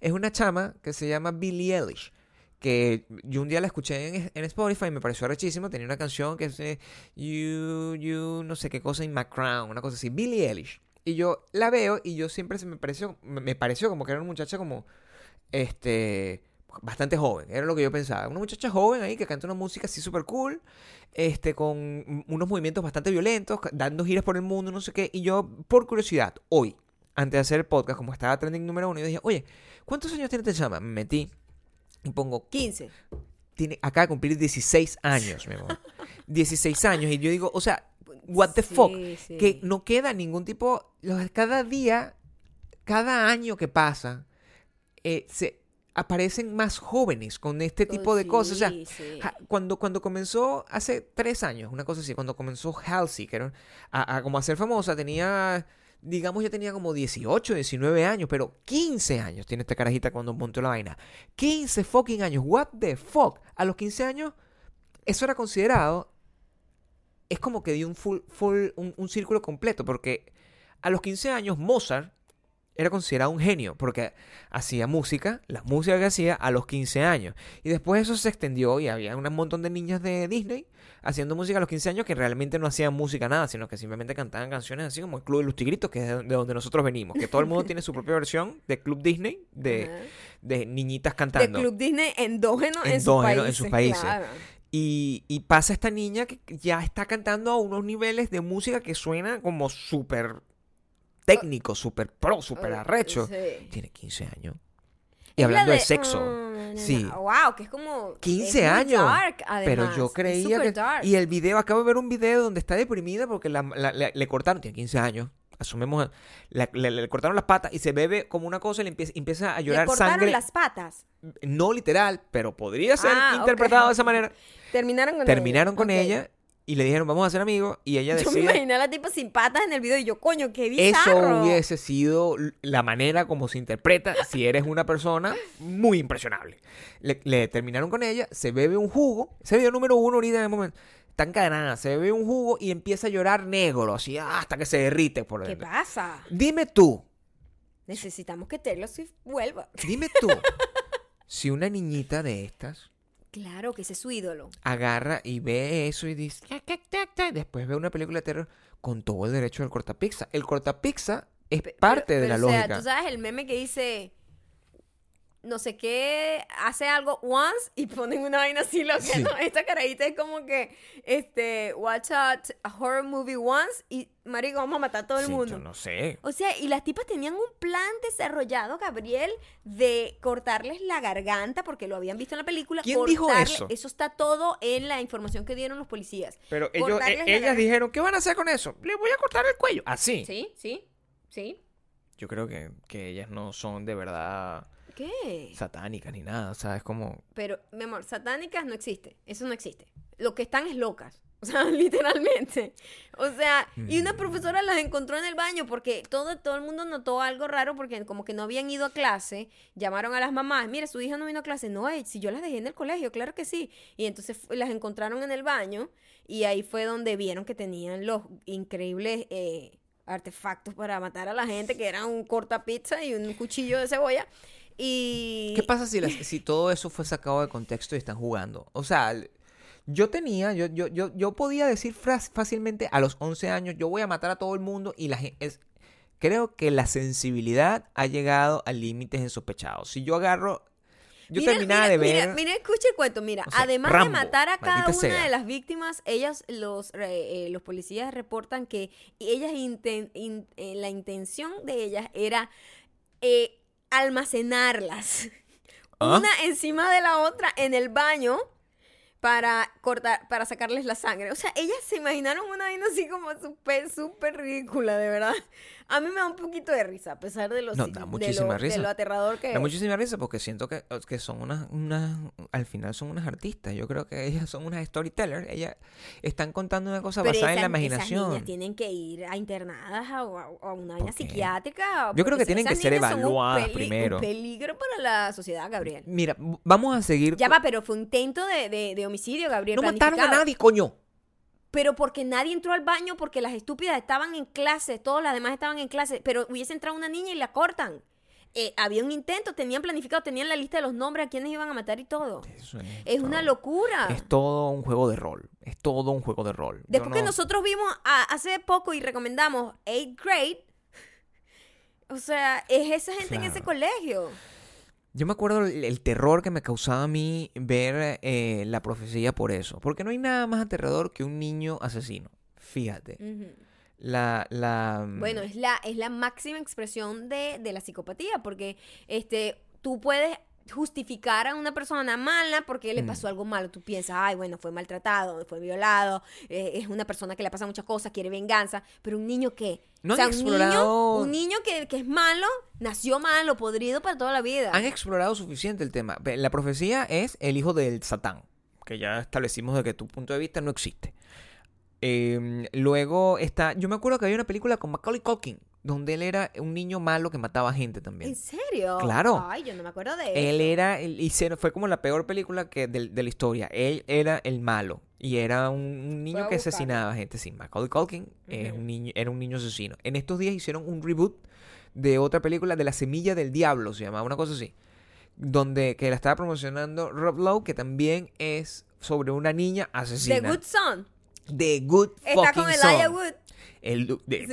es una chama que se llama Billie Eilish. Que yo un día la escuché en, en Spotify y me pareció rechísimo. Tenía una canción que es eh, You, You, no sé qué cosa, in my crown, una cosa así. Billie Eilish. Y yo la veo y yo siempre se me pareció, me pareció como que era una muchacha como, este, bastante joven, era lo que yo pensaba. Una muchacha joven ahí que canta una música así súper cool, este, con unos movimientos bastante violentos, dando giras por el mundo, no sé qué. Y yo, por curiosidad, hoy, antes de hacer el podcast, como estaba trending número uno, yo dije, oye, ¿cuántos años tiene esta chama? Me metí y pongo, 15. tiene, acaba de cumplir 16 años, mi amor. 16 años. Y yo digo, o sea, what the Sí, fuck? sí. Que no queda ningún tipo, cada día, cada año que pasa, eh, se aparecen más jóvenes con este tipo de cosas. O sea, Oh. Ja- Cuando, cuando comenzó hace tres años, una cosa así, cuando comenzó Halsey, que era a, a como a ser famosa, tenía, digamos, ya tenía como 18, 19 años, pero 15 años tiene esta carajita cuando montó la vaina. 15 fucking años, what the fuck. A los 15 años, eso era considerado, es como que dio un full, full, un, un círculo completo, porque a los 15 años Mozart era considerado un genio porque hacía música, la música que hacía a los 15 años. Y después eso se extendió y había un montón de niñas de Disney haciendo música a los 15 años que realmente no hacían música nada, sino que simplemente cantaban canciones así como el Club de los Tigritos, que es de de donde nosotros venimos. Que todo el mundo tiene su propia versión de Club Disney, de, de niñitas De cantando. Club Disney endógeno, en, sus países, en sus países. claro. Y, y pasa esta niña que ya está cantando a unos niveles de música que suena como súper técnico, súper pro, súper arrecho. sí. Tiene 15 años. Y la hablando de, de, sexo. mm, sí. Wow, que es como. 15 es años. dark, Pero yo creía que... dark. Y el video, acabo de ver un video donde está deprimida porque la- la- la- le cortaron, tiene 15 años, asumemos, la- le, le cortaron las patas y se bebe como una cosa y le empieza, empieza a Le llorar cortaron sangre. las patas. No literal, pero podría ser Ah, interpretado de esa manera. Terminaron con Terminaron ella. con ella y le dijeron, vamos a ser amigos. Y ella Yo me imaginé a la tipa sin patas en el video y yo, coño, qué Eso bizarro. hubiese sido la manera como se interpreta si eres una persona muy impresionable. Le, le terminaron con ella, se bebe un jugo, ese video número uno ahorita en el momento, está encadenada, se bebe un jugo y empieza a llorar negro, así ah, hasta que se derrite por ¿Qué dentro. pasa? Dime tú, Necesitamos que Taylor Swift vuelva. dime tú, si una niñita de estas Claro, que ese es su ídolo. agarra y ve eso y dice, después ve una película de terror con todo el derecho del cortapizza. El cortapizza es Pe- parte pero- de pero, la o sea, lógica. tú sabes el meme que dice no sé qué hace algo once y ponen una vaina así lo que Sí. no esta carajita es como que este watch out a horror movie once y marico vamos a matar a todo el Sí, mundo yo no sé. o sea, y las tipas tenían un plan desarrollado, Gabriel, de cortarles la garganta porque lo habían visto en la película. ¿Quién dijo eso? Eso está todo en la información que dieron los policías. Pero ellos, eh, la ellas dijeron, ¿qué van a hacer con eso? Le voy a cortar el cuello. Así. Sí, sí, sí. Yo creo que, que ellas no son de verdad ¿Qué? satánicas ni nada. O sea, es como... Pero, mi amor, satánicas no existe. Eso no existe. Lo que están es locas. O sea, literalmente. O sea, y una Mm. profesora las encontró en el baño porque todo, todo el mundo notó algo raro porque como que no habían ido a clase. Llamaron a las mamás. Mira, su hija no vino a clase. No, ey, si yo las dejé en el colegio, claro que sí. Y entonces las encontraron en el baño y ahí fue donde vieron que tenían los increíbles eh, artefactos para matar a la gente, que eran un corta pizza y un cuchillo de cebolla. Y... ¿Qué pasa si, las- si todo eso fue sacado de contexto y están jugando? O sea, yo tenía, yo, yo, yo, yo podía decir fácilmente a los 11 años, yo voy a matar a todo el mundo y la gente... Es, creo que la sensibilidad ha llegado a límites insospechados. Si yo agarro... Yo Mira, terminaba mira, de ver... Mira, mira, escucha el cuento. Mira, o sea, además Rambo, de matar a cada una sea. de las víctimas, ellas, los, eh, eh, los policías reportan que ellas inten- in- eh, la intención de ellas era eh, almacenarlas ¿Ah? una encima de la otra en el baño para cortar, para sacarles la sangre. O sea, ellas se imaginaron una vaina así como súper, súper ridícula, de verdad. A mí me da un poquito de risa, a pesar de, los, No, da de, muchísima lo, risa. de lo aterrador que Da es. muchísima risa porque siento que, que son unas, unas, al final son unas artistas. Yo creo que ellas son unas storytellers. Ellas están contando una cosa Pero basada en la Esas imaginación. niñas tienen que ir a internadas a, a- una vaina ¿Por qué? psiquiátrica. Yo creo que tienen que ser un evaluadas peli- primero. Un peligro para la sociedad, Gabriel. Mira, vamos a seguir. Ya va, pero fue un intento de, de- de homicidio, Gabriel. no mataron a nadie, coño. Pero porque nadie entró al baño, porque las estúpidas estaban en clase, todas las demás estaban en clase, pero hubiese entrado una niña y la cortan. Eh, había un intento, tenían planificado, tenían la lista de los nombres a quienes iban a matar y todo. Eso Es una todo. locura. Es todo un juego de rol. Es todo un juego de rol. Después que no- nosotros vimos a- hace poco y recomendamos 8th grade, o sea, es esa gente en ese colegio. Yo me acuerdo el, el terror que me causaba a mí ver eh, la profecía por eso. Porque no hay nada más aterrador que un niño asesino. Fíjate. La, la... Bueno, es la, es la máxima expresión de, de la psicopatía, porque este, tú puedes justificar a una persona mala porque le Mm. pasó algo malo. Tú piensas, ay, bueno, fue maltratado, fue violado, eh, es una persona que le pasa muchas cosas, quiere venganza, pero un niño que... No o sea, han un explorado- niño, un niño que, que es malo, nació malo, podrido para toda la vida. Han explorado suficiente el tema. La profecía es el hijo del Satán, que ya establecimos de que tu punto de vista no existe. Eh, luego está, yo me acuerdo que había una película con Macaulay Culkin, donde él era un niño malo que mataba gente también. ¿En serio? Claro. Ay, yo no me acuerdo de Él eso. era, el- hicieron, fue como la peor película que de, de la historia. Él era el malo y era un, un niño que asesinaba gente. Sí, Macaulay Culkin es Ujú. un niño, era un niño asesino. En estos días hicieron un reboot de otra película de La Semilla del Diablo, se llamaba una cosa así, donde que la estaba promocionando Rob Lowe, que también es sobre una niña asesina. The Good Son. The Good Está Fucking con Elijah Son. Wood. El- de- Sí.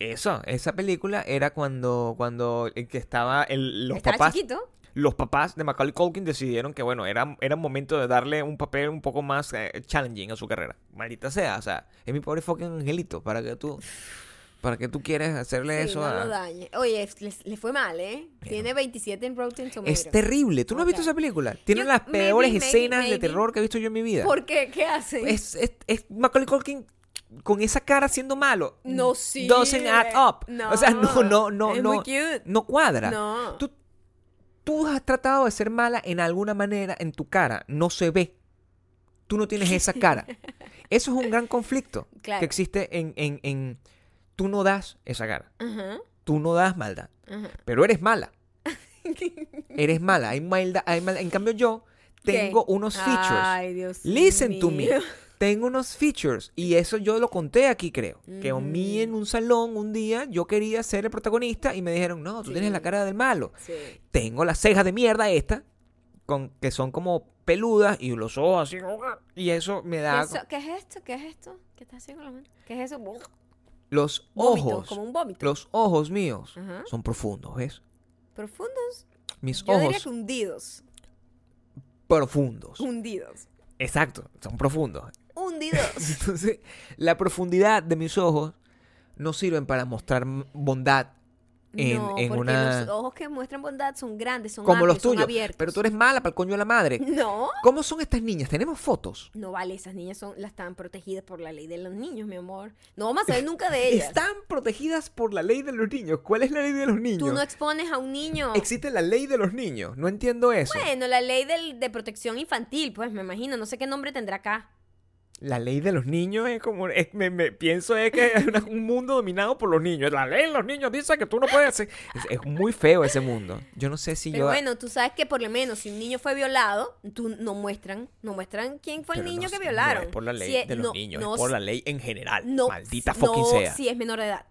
e- Eso, esa película era cuando, cuando el que estaba el, los Estaba papás chiquito. los papás de Macaulay Culkin decidieron que, bueno, era, era momento de darle un papel un poco más eh, challenging a su carrera. Maldita sea, o sea, es mi pobre fucking angelito, para que tú, para que tú quieres hacerle Sí, eso no a... lo dañe. Oye, le, fue mal, ¿eh? Tiene 27 en Rotten Tomatoes. Es terrible. ¿Tú no has visto esa película? Tiene Yo- las peores maybe, escenas de maybe. terror que he visto yo en mi vida. ¿Por qué? ¿Qué hace? Es, es, es Macaulay Culkin con esa cara siendo malo. No sirve. Doesn't add up. No. O sea, no, no, no, Es no. muy cute. No cuadra. No. Tú, tú has tratado de ser mala en alguna manera en tu cara. No se ve. Tú no tienes esa cara. Eso es un gran conflicto Claro. que existe en, en, en... Tú no das esa cara. Ajá, Tú no das maldad. Pero eres mala. eres mala. Hay maldad, hay maldad. En cambio yo tengo ¿Qué? unos features. Ay, Dios Listen to me. Tengo unos features y eso yo lo conté aquí, creo. Que a mí en un salón un día yo quería ser el protagonista y me dijeron, no, tú tienes la cara del malo. Sí. Tengo las cejas de mierda esta, con, que son como peludas y los ojos así. Y eso me ¿Qué, da... eso? ¿Qué es esto? ¿Qué es esto? ¿Qué estás haciendo la mano? ¿Qué es eso? Los ojos, como un vómito. los ojos míos Ajá. son profundos, ¿ves? Profundos. Mis Yo diría ojos que hundidos. profundos. Hundidos. Exacto, son profundos. Hundidos. Entonces, la profundidad de mis ojos no sirven para mostrar bondad en, no, en porque una... los ojos que muestran bondad son grandes, son como los amplios, son tuyos. abiertos. Pero tú eres mala para el coño de la madre. No. ¿Cómo son estas niñas? Tenemos fotos. No vale, esas niñas son, las están protegidas por la ley de los niños, mi amor. No vamos a saber nunca de ellas. Están protegidas por la ley de los niños. ¿Cuál es la ley de los niños? Tú no expones a un niño. Existe la ley de los niños. No entiendo eso. Bueno, la ley del- de protección infantil, pues me imagino, no sé qué nombre tendrá acá. La ley de los niños es como... es- me, me- pienso es que es una- un mundo dominado por los niños. La ley de los niños dice que tú no puedes hacer... Es, es muy feo ese mundo. Yo no sé si Pero yo... bueno, tú sabes que por lo menos si un niño fue violado, tú no muestran, no muestran quién fue el niño no- que no violaron. es por la ley Si es- de los no- niños, no es por la ley en general. no, Maldita no, fucking sea. Si es menor de edad.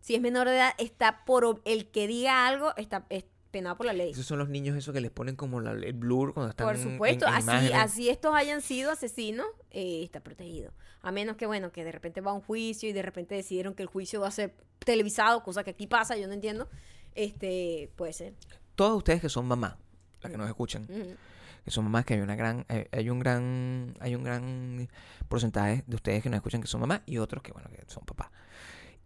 Si es menor de edad, está por el que diga algo, está, es- penado por la ley. Esos son los niños esos que les ponen como la- el blur cuando están Por en- supuesto, en así, imágenes. así estos hayan sido asesinos, eh, está protegido. A menos que, bueno, que de repente va a un juicio y de repente decidieron que el juicio va a ser televisado, cosa que aquí pasa, yo no entiendo. Este, puede ser. Todos ustedes que son mamá, las que nos escuchan, que son mamás, que hay una gran, hay, hay un gran, hay un gran porcentaje de ustedes que nos escuchan que son mamás y otros que bueno que son papás.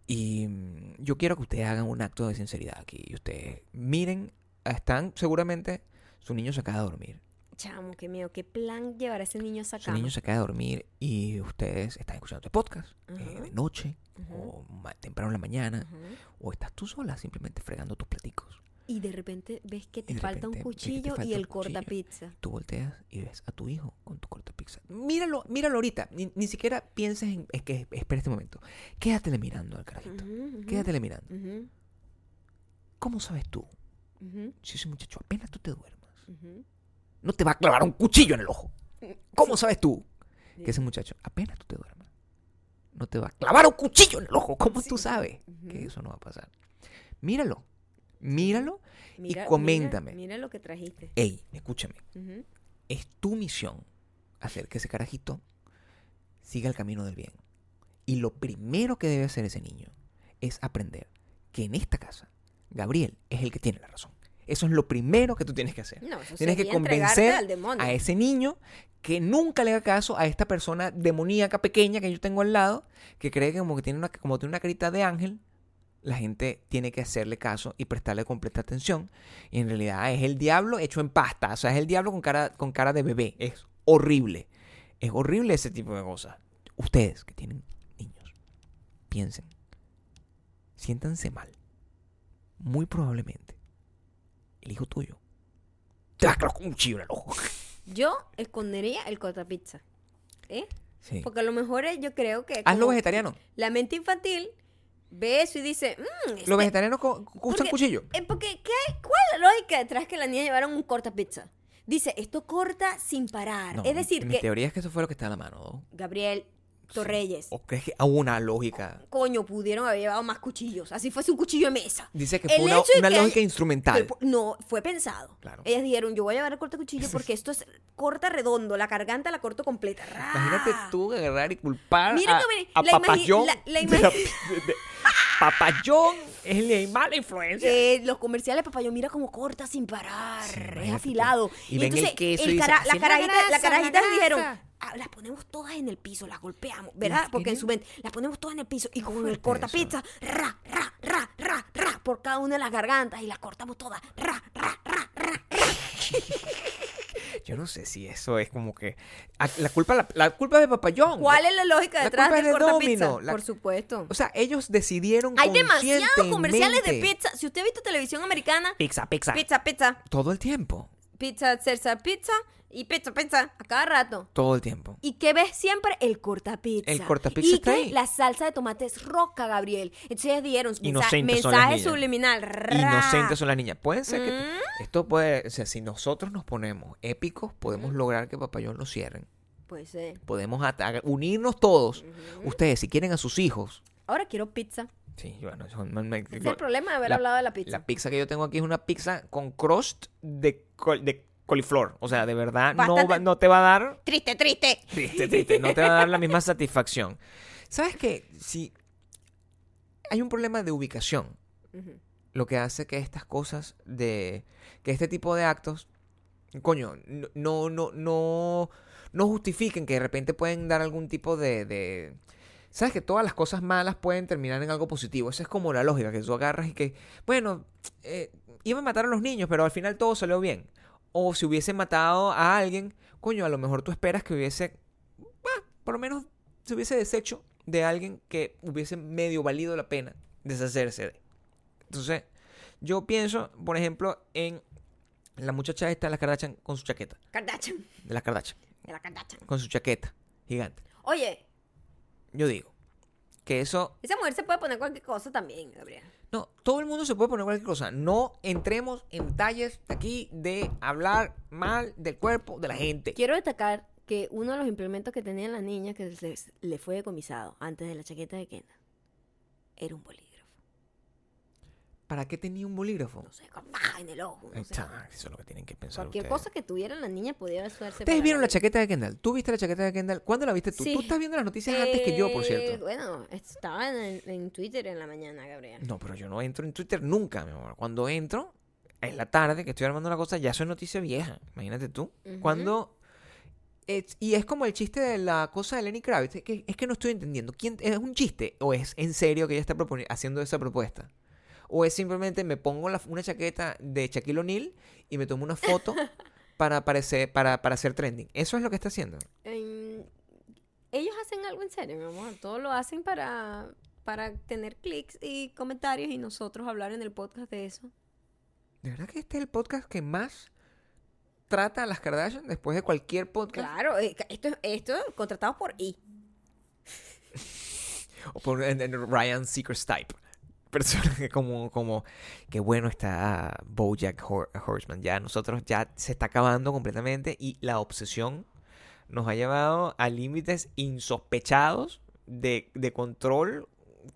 Y mm, yo quiero que ustedes hagan un acto de sinceridad aquí. Y ustedes miren, están seguramente su niño se acaba de dormir. Chamo, qué miedo. ¿Qué plan llevará ese niño a esa Su cama? niño se acaba de dormir y ustedes están escuchando este podcast eh, de noche o ma- temprano en la mañana o estás tú sola simplemente fregando tus platicos. Y de repente ves que te de falta un repente ves que te cuchillo falta y un el corta pizza. Tú volteas y ves a tu hijo con tu corta pizza. Míralo, míralo ahorita. Ni, ni siquiera pienses en es que espera este momento. Quédatele mirando al carajito. Quédatele mirando. ¿Cómo sabes tú si ese muchacho apenas tú te duermas no te va a clavar un cuchillo en el ojo? ¿Cómo sabes tú que ese muchacho apenas tú te duermas no te va a clavar un cuchillo en el ojo? ¿Cómo tú sabes que eso no va a pasar? Míralo. Míralo. Mira- coméntame. Mira, mira lo que trajiste. Ey, escúchame. Es tu misión hacer que ese carajito siga el camino del bien. Y lo primero que debe hacer ese niño es aprender que en esta casa Gabriel es el que tiene la razón. Eso es lo primero que tú tienes que hacer. No, eso Tienes que convencer al a ese niño que nunca le haga caso a esta persona demoníaca pequeña que yo tengo al lado, que cree que como que tiene una, como tiene una carita de ángel, la gente tiene que hacerle caso y prestarle completa atención. Y en realidad es el diablo hecho en pasta. O sea, es el diablo con cara, con cara de bebé. Es horrible. Es horrible ese tipo de cosas. Ustedes que tienen niños, piensen. Siéntanse mal. Muy probablemente el hijo tuyo te va a clavar con un cuchillo en el ojo. Yo escondería el corta pizza. ¿Eh? Sí. Porque a lo mejor yo creo que. Hazlo vegetariano. La mente infantil ve eso y dice. "Mm, este- Los vegetarianos co- usan cuchillo. eh, porque, ¿qué? ¿Cuál es la lógica detrás que la niña llevaron un corta pizza? Dice, esto corta sin parar. No, es decir, mi que. teoría es que eso fue lo que está a la mano. ¿no? Gabriel Torreyes. ¿O crees que hubo una lógica? Coño, pudieron haber llevado más cuchillos. Así fuese un cuchillo de mesa. Dice que El fue una, una que lógica hay- instrumental. No, fue pensado. Claro. Ellas dijeron, yo voy a llevar el corta cuchillo porque esto es corta redondo, la garganta la corto completa. Imagínate tú agarrar y culpar Mira a, la Papayón. la- la de- Papayón es el de mala influencia. Eh, los comerciales, papá, mira cómo corta sin parar. Sí, es afilado. Y ven el queso y cara- "Así las es la carajitas, grasa, la carajitas grasa". dijeron, "Ah, las ponemos todas en el piso, las golpeamos, ¿verdad? Las Porque en su mente, las ponemos todas en el piso y con el fuerte corta eso. pizza, ra, ra, ra, ra, ra, por cada una de las gargantas y las cortamos todas, ra, ra, ra, ra. Yo no sé si eso es como que. a- La culpa, la, la culpa es de Papayón. ¿Cuál es la lógica La detrás culpa es del de corta Domino, pizza? la- Por supuesto. O sea, ellos decidieron. Hay demasiados comerciales de pizza. Si usted ha visto televisión americana, Pizza, pizza. pizza, pizza, Todo el tiempo. pizza, salsa, pizza y pizza, pizza, a cada rato. Todo el tiempo. ¿Y qué ves siempre? El cortapizza. El cortapizza ¿Y está ahí. La salsa de tomate es roca, Gabriel. Entonces ellas dieron mensa- Inocentes son las mensaje niñas. subliminal. ra. Inocentes son las niñas. Pueden ser que. Mm. Esto puede. O sea, si nosotros nos ponemos épicos, podemos lograr que Papayón lo cierren. Pues sí. Podemos unirnos todos. Ustedes, si quieren a sus hijos. Ahora quiero pizza. Sí, bueno, eso- me- me- es el problema de haber la- hablado de la pizza. La pizza que yo tengo aquí es una pizza con crust de, de coliflor. O sea, de verdad, no, va- no te va a dar. Triste, triste. Triste, triste, no te va a dar la misma satisfacción. ¿Sabes qué? Si hay un problema de ubicación, lo que hace que estas cosas de. que este tipo de actos. Coño, no, no, no. no justifiquen que de repente pueden dar algún tipo de. de- ¿Sabes que todas las cosas malas pueden terminar en algo positivo? Esa es como la lógica, que tú agarras y que, bueno, eh, iban a matar a los niños, pero al final todo salió bien. O si hubiesen matado a alguien, coño, a lo mejor tú esperas que hubiese, bah, por lo menos se hubiese deshecho de alguien que hubiese medio valido la pena deshacerse de. Entonces, yo pienso, por ejemplo, en la muchacha esta de la Kardashian con su chaqueta. Kardashian. De la Kardashian. De la Kardashian. Con su chaqueta gigante. Oye, Yo digo que eso. esa mujer se puede poner cualquier cosa también, Gabriel. No, todo el mundo se puede poner cualquier cosa. No entremos en detalles aquí de hablar mal del cuerpo de la gente. Quiero destacar que uno de los implementos que tenían las niñas que le fue decomisado antes de la chaqueta de Kendall era un bolígrafo. ¿Para qué tenía un bolígrafo? No sé, con en el ojo. no sé. Eso es lo que tienen que pensar Cualquier ustedes. cosa que tuviera la niña podía hacerse. Ustedes vieron la chaqueta de Kendall. ¿Tú viste la chaqueta de Kendall? ¿Cuándo la viste tú? Sí. Tú estás viendo las noticias antes que yo, por cierto. Bueno, estaba en, en Twitter en la mañana, Gabriel. No, pero yo no entro en Twitter nunca, mi amor. Cuando entro, en la tarde, que estoy armando la cosa, ya es noticia vieja. Imagínate tú. Cuando... y es como el chiste de la cosa de Lenny Kravitz. Es que, es que no estoy entendiendo. ¿Quién, ¿Es un chiste o es en serio que ella está haciendo esa propuesta? ¿O es simplemente me pongo la- una chaqueta de Shaquille O'Neal y me tomo una foto para, aparecer, para, para hacer trending? Eso es lo que está haciendo. Em, ellos hacen algo en serio, mi amor. Todo lo hacen para, para tener clics y comentarios y nosotros hablar en el podcast de eso. ¿De verdad que este es el podcast que más trata a las Kardashian después de cualquier podcast? Claro, eh, esto, esto contratado por I. O por en- en Ryan Seacrest type. Persona que como, como, qué bueno está Bojack Hor- Horseman. Ya nosotros ya se está acabando completamente y la obsesión nos ha llevado a límites insospechados de, de control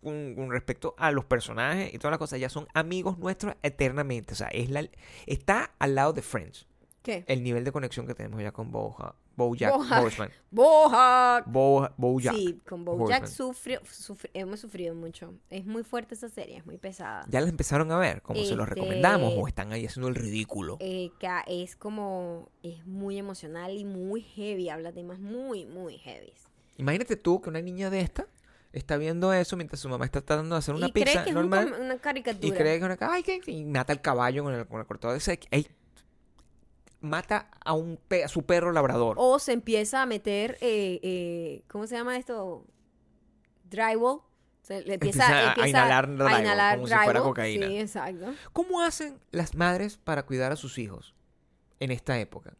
con, con respecto a los personajes y todas las cosas. Ya son amigos nuestros eternamente. O sea, es la, está al lado de Friends. ¿Qué? El nivel de conexión que tenemos ya con Boja, Bojack Bojack. Horseman. Bojack. Bo, Bojack. Sí, con Bojack sufrió, sufri- hemos sufrido mucho. Es muy fuerte esa serie, es muy pesada. ¿Ya la empezaron a ver? ¿Cómo se los Este- recomendamos? ¿O están ahí haciendo el ridículo? Eh, es como, es muy emocional y muy heavy, habla temas muy, muy heavy. Imagínate tú que una niña de esta está viendo eso mientras su mamá está tratando de hacer una y cree pizza que es un normal. una caricatura. y cree que una... Ay, que... Y mata al caballo con el, con el cortador de seco. Ey, mata a, un pe- a su perro labrador. O se empieza a meter, eh, eh, ¿cómo se llama esto? Drywall. Se le empieza, Empieza a empieza inhalar drywall, inhalar como si fuera drywall. cocaína. Sí, exacto. ¿Cómo hacen las madres para cuidar a sus hijos en esta época?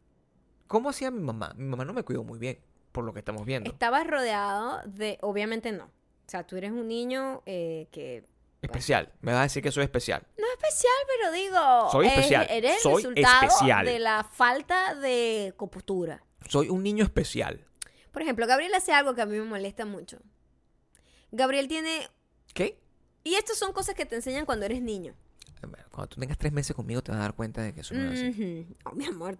¿Cómo hacía mi mamá? Mi mamá no me cuidó muy bien, por lo que estamos viendo. Estabas rodeado de, obviamente no. O sea, tú eres un niño eh, que Especial. Me vas a decir que soy especial. no es especial, pero digo, Soy eh, especial. eres Soy el resultado especial. de la falta de compostura. Soy un niño especial. Por ejemplo, Gabriel hace algo que a mí me molesta mucho. Gabriel tiene, ¿Qué? y estas son cosas que te enseñan cuando eres niño. Cuando tú tengas tres meses conmigo te vas a dar cuenta de que eso no es así. Oh, mi amor,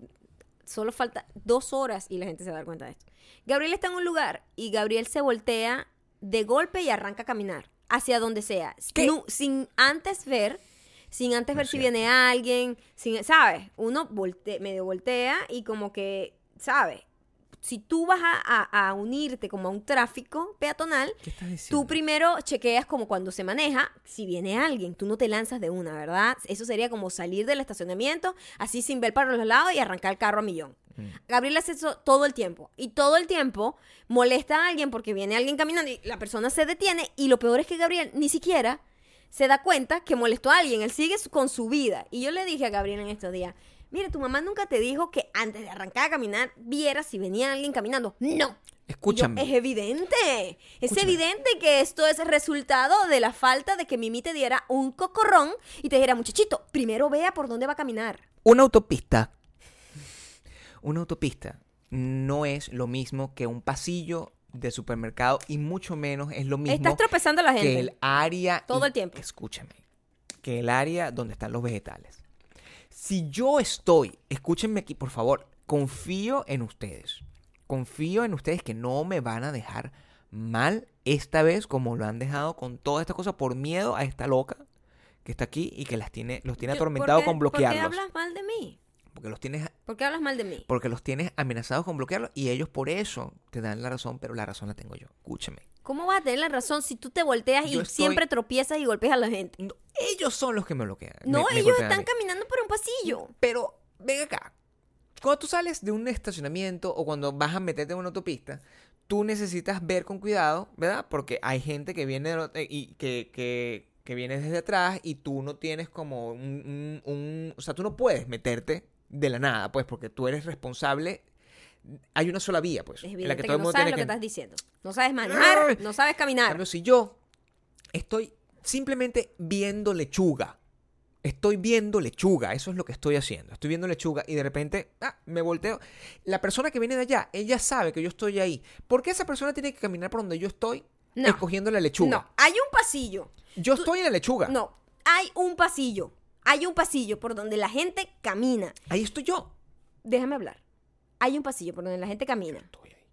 solo falta dos horas y la gente se va a dar cuenta de esto. Gabriel está en un lugar y Gabriel se voltea de golpe y arranca a caminar hacia donde sea, ¿Qué? No- sin antes ver, sin antes No ver si viene alguien, sin, ¿sabes? Uno volte- medio voltea y como que, ¿sabes? Si tú vas a, a- a unirte como a un tráfico peatonal. Tú primero chequeas como cuando se maneja, si viene alguien, tú no te lanzas de una, ¿verdad? Eso sería como salir del estacionamiento, así sin ver para los lados y arrancar el carro a millón. Mm. Gabriel hace eso todo el tiempo. Y todo el tiempo molesta a alguien porque viene alguien caminando y la persona se detiene. Y lo peor es que Gabriel ni siquiera se da cuenta que molestó a alguien. Él sigue con su vida. Y yo le dije a Gabriel en estos días, mire, tu mamá nunca te dijo que antes de arrancar a caminar vieras si venía alguien caminando. No. Escúchame. Yo, es evidente. Es Escúchame. evidente que esto es resultado de la falta de que Mimi te diera un cocorrón y te dijera, muchachito, primero vea por dónde va a caminar. Una autopista. Una autopista no es lo mismo que un pasillo de supermercado y mucho menos es lo mismo Estás tropezando a la que el área Todo y- el tiempo. Escúchame. Que el área donde están los vegetales. Si yo estoy, escúchenme aquí, por favor, confío en ustedes. Confío en ustedes que no me van a dejar mal esta vez como lo han dejado con todas estas cosas por miedo a esta loca que está aquí y que las tiene, los tiene atormentados ¿por qué- con bloquearlos. ¿Por qué hablas mal de mí? Porque los tienes ¿Por qué hablas mal de mí? porque los tienes amenazados con bloquearlos y ellos por eso te dan la razón, pero la razón la tengo yo. Escúchame. ¿Cómo vas a tener la razón si tú te volteas y estoy- siempre tropiezas y golpeas a la gente? No, ellos son los que me bloquean. No, me- ellos están caminando por un pasillo. Pero, ven acá. Cuando tú sales de un estacionamiento o cuando vas a meterte en una autopista, tú necesitas ver con cuidado, ¿verdad? Porque hay gente que viene y que, que, que viene desde atrás y tú no tienes como un, un- un- O sea, tú no puedes meterte de la nada, pues, porque tú eres responsable. Hay una sola vía, pues. Es en la que que, todo el no mundo sabes tiene lo que que... estás diciendo. No sabes manejar, no sabes caminar. cambio, si yo estoy simplemente viendo lechuga, estoy viendo lechuga, eso es lo que estoy haciendo. Estoy viendo lechuga y de repente, ah, me volteo. La persona que viene de allá, ella sabe que yo estoy ahí. ¿Por qué esa persona tiene que caminar por donde yo estoy No. escogiendo la lechuga? No, hay un pasillo. Yo Tú- estoy en la lechuga. No, hay un pasillo. Hay un pasillo por donde la gente camina. Ahí estoy yo. Déjame hablar. Hay un pasillo por donde la gente camina. Estoy ahí.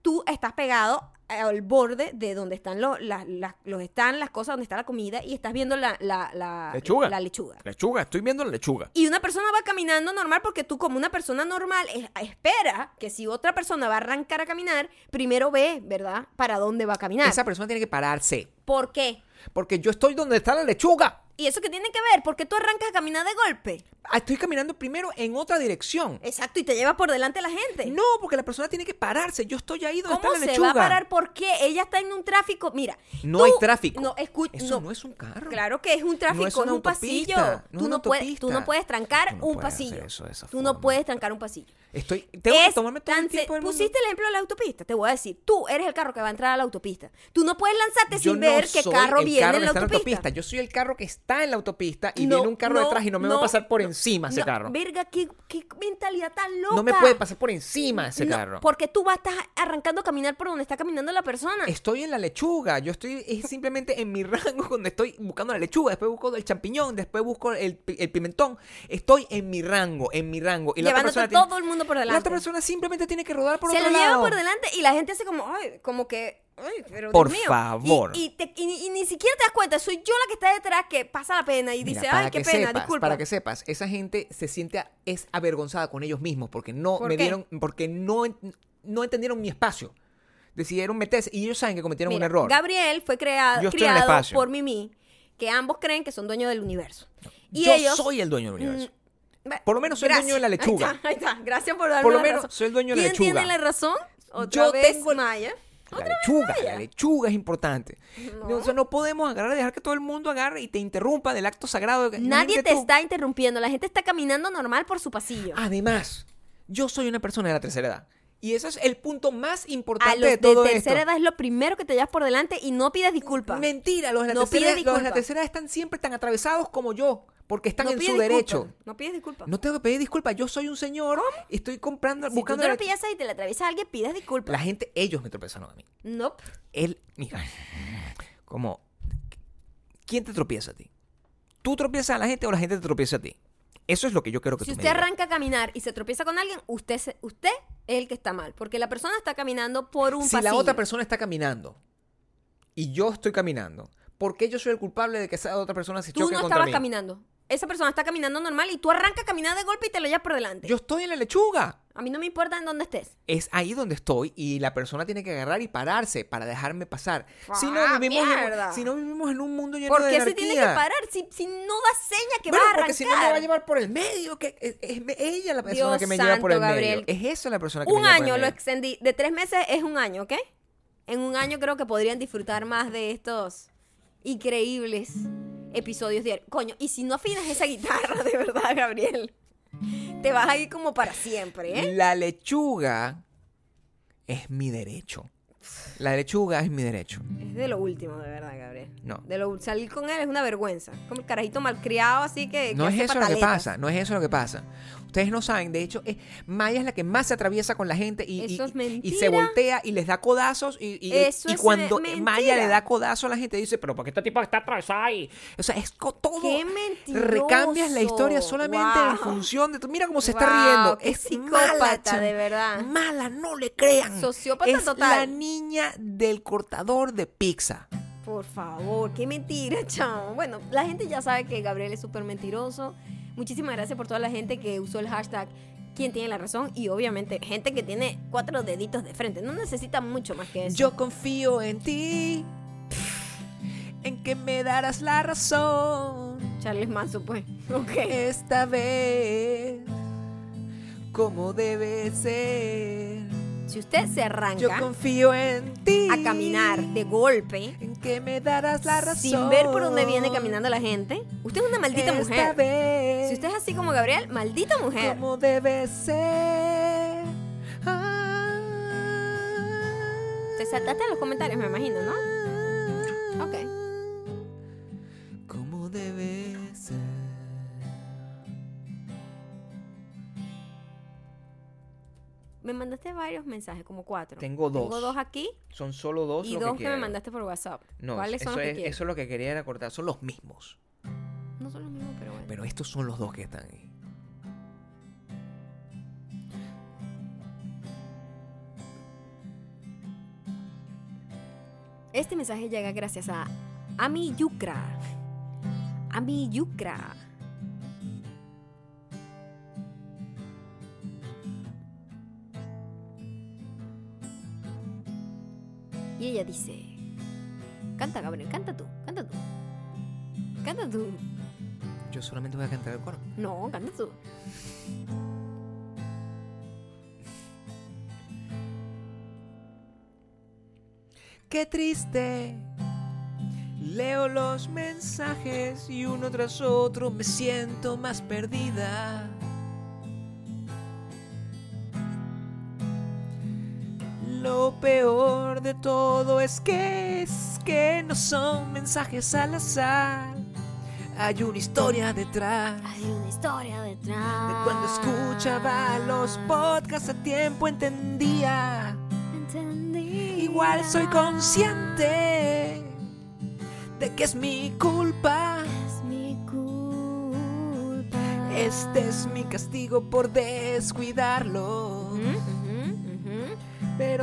Tú estás pegado al borde de donde están los, las- las- los están las cosas, donde está la comida y estás viendo la, la, la- Lechuga. la lechuga. Lechuga, estoy viendo la lechuga. Y una persona va caminando normal porque tú como una persona normal es- espera que si otra persona va a arrancar a caminar, primero ve, ¿verdad? Para dónde va a caminar. Esa persona tiene que pararse. ¿Por qué? Porque yo estoy donde está la lechuga. ¿Y eso qué tiene que ver? ¿Por qué tú arrancas a caminar de golpe? Ah, Estoy caminando primero en otra dirección. Exacto, y te llevas por delante la gente. No, porque la persona tiene que pararse. Yo estoy ahí donde ¿Cómo está la se lechuga. va a parar? ¿Por qué? Ella está en un tráfico. Mira. No tú- hay tráfico. No, escucha. Eso no, es un carro. Claro que es un tráfico, es, una un pasillo. no es tú, no puedes, tú no puedes trancar no un puedes pasillo. eso tú no puedes trancar un pasillo. Estoy, tengo que Es tomarme todo el tiempo se- mundo. Pusiste el ejemplo de la autopista. Te voy a decir, tú eres el carro que va a entrar a la autopista. Tú no puedes lanzarte Yo sin no ver qué carro viene en que la autopista. Yo soy el carro que está en la autopista y No, viene un carro no, detrás y no me va a pasar por encima ese carro. Verga, qué, qué mentalidad tan loca. No me puede pasar por encima ese carro. Porque tú vas a estar arrancando a caminar por donde está caminando la persona. Estoy en la lechuga, yo estoy es simplemente en mi rango donde estoy buscando la lechuga, después busco el champiñón, después busco el, el pimentón. Estoy en mi rango, en mi rango. Y la otra persona tiene- todo el mundo por delante. La otra persona simplemente tiene que rodar por se otro lo lleva lado. por delante y la gente hace como, ay, como que, ay, pero Por Dios mío. favor. Y, y te- y- y ni siquiera te das cuenta, soy yo la que está detrás que pasa la pena y Mira, dice, ay, qué pena, sepas, disculpa. Para que sepas, esa gente se siente a- es avergonzada con ellos mismos porque no ¿Por me qué? dieron, porque no, no entendieron mi espacio. Decidieron meterse y ellos saben que cometieron Mira, un error. Gabriel fue creado, criado por Mimi, que ambos creen que son dueños del universo. Y Yo ellos, soy el dueño del universo. mm, Por lo menos soy el dueño de la Gracias. lechuga. Ahí está, ahí está. Gracias por darme Por lo la menos razón. soy el dueño de la ¿Quién tiene lechuga. la razón? Otra Yo vez tengo Maya. La lechuga, la lechuga es importante. No. O sea, no podemos agarrar, dejar que todo el mundo agarre y te interrumpa del acto sagrado. Nadie te tú. está interrumpiendo, la gente está caminando normal por su pasillo. Además, yo soy una persona de la tercera edad. Y ese es el punto más A importante los de de todo tercera esto. edad es lo primero que te llevas por delante y no pides disculpas. Mentira, los de, la No tercera, los de la tercera edad están siempre tan atravesados como yo, porque están no en su derecho. No pides disculpas. No tengo que pedir disculpas, yo soy un señor, estoy comprando, si buscando tú te la, tropiezas y te la atraviesa a alguien, pides disculpas. la gente, ellos me tropezaron a mí. Nope. Él, mira, como, ¿quién te tropieza a ti? ¿Tú tropiezas a la gente o la gente te tropieza a ti? Eso es lo que yo quiero que Si tú me usted digas. arranca a caminar y se tropieza con alguien, usted, se- usted es el que está mal. Porque la persona está caminando por un Si pasillo. la otra persona está caminando y yo estoy caminando, ¿por qué yo soy el culpable de que esa otra persona se Tú choque no contra estabas mí? caminando. Esa persona está caminando normal y tú arrancas a caminar de golpe y te lo llevas por delante. Yo estoy en la lechuga. A mí no me importa en dónde estés. Es ahí donde estoy y la persona tiene que agarrar y pararse para dejarme pasar. Si no Ah, vivimos, mierda. en, si no vivimos en un mundo lleno ¿Por de qué se anarquía. tiene que parar? Si, si no da seña que Bueno, va a arrancar. porque si no me va a llevar por el medio, que es, es ella la persona Dios que me lleva por el Gabriel. medio. Es esa la persona que me Un lleva por el año lo medio. extendí. De tres meses es un año, ¿ok? En un año creo que podrían disfrutar más de estos increíbles episodios diarios. Coño, y si no afinas esa guitarra, de verdad, Gabriel, te vas a ir como para siempre, ¿eh? La lechuga es mi derecho. La lechuga es mi derecho. Es de lo último, de verdad, Gabriel. No. De lo, salir con él es una vergüenza. Como el carajito malcriado, así que. No que es eso lo que pasa, no es eso lo que pasa. Ustedes no saben, de hecho, es- Maya es la que más se atraviesa con la gente y, se voltea y les da codazos y, y- Eso y es cuando Maya le da codazo a la gente dice, pero ¿por qué este tipo está atravesado ahí? O sea, es todo. ¡Qué! Recambias la historia solamente en función de... Mira cómo se está riendo. qué es psicópata, mala, de verdad. Mala, no le crean. Sociópata es total. la niña del cortador de pizza. Por favor, qué mentira, chao. Bueno, la gente ya sabe que Gabriel es súper mentiroso. Muchísimas gracias por toda la gente que usó el hashtag quién tiene la razón y obviamente gente que tiene cuatro deditos de frente. No necesita mucho más que eso. Yo confío en ti, en que me darás la razón. Charles Manson, pues. Ok. Esta vez, como debe ser. Si usted se Yo arranca confío en ti. a caminar de golpe, En que me darás la razón. sin ver por dónde viene caminando la gente, usted es una maldita Esta mujer. Vez, Si usted es así como Gabriel, maldita mujer. Como debe ser. Ah. Te saltaste en los comentarios, me imagino, ¿no? Ok. Como debe me mandaste varios mensajes, como cuatro. Tengo dos. Tengo dos aquí Son solo dos y lo dos que que, me mandaste por WhatsApp. No, ¿Cuáles eso, son los es, eso es lo que quería era cortar. Son los mismos. No son los mismos, pero bueno. Pero estos son los dos que están ahí. Este mensaje llega gracias a Ami Yukra. Ami Yukra. Y ella dice, canta Gabriel, canta tú, canta tú. Canta tú. Yo solamente voy a cantar el coro. No, canta tú. Qué triste. Leo los mensajes y uno tras otro me siento más perdida. Todo es que es que no son mensajes al azar. Hay una historia detrás. Hay una historia detrás. De cuando escuchaba los podcasts a tiempo entendía. Entendí. Igual soy consciente de que es mi culpa. Es mi culpa. Este es mi castigo por descuidarlo.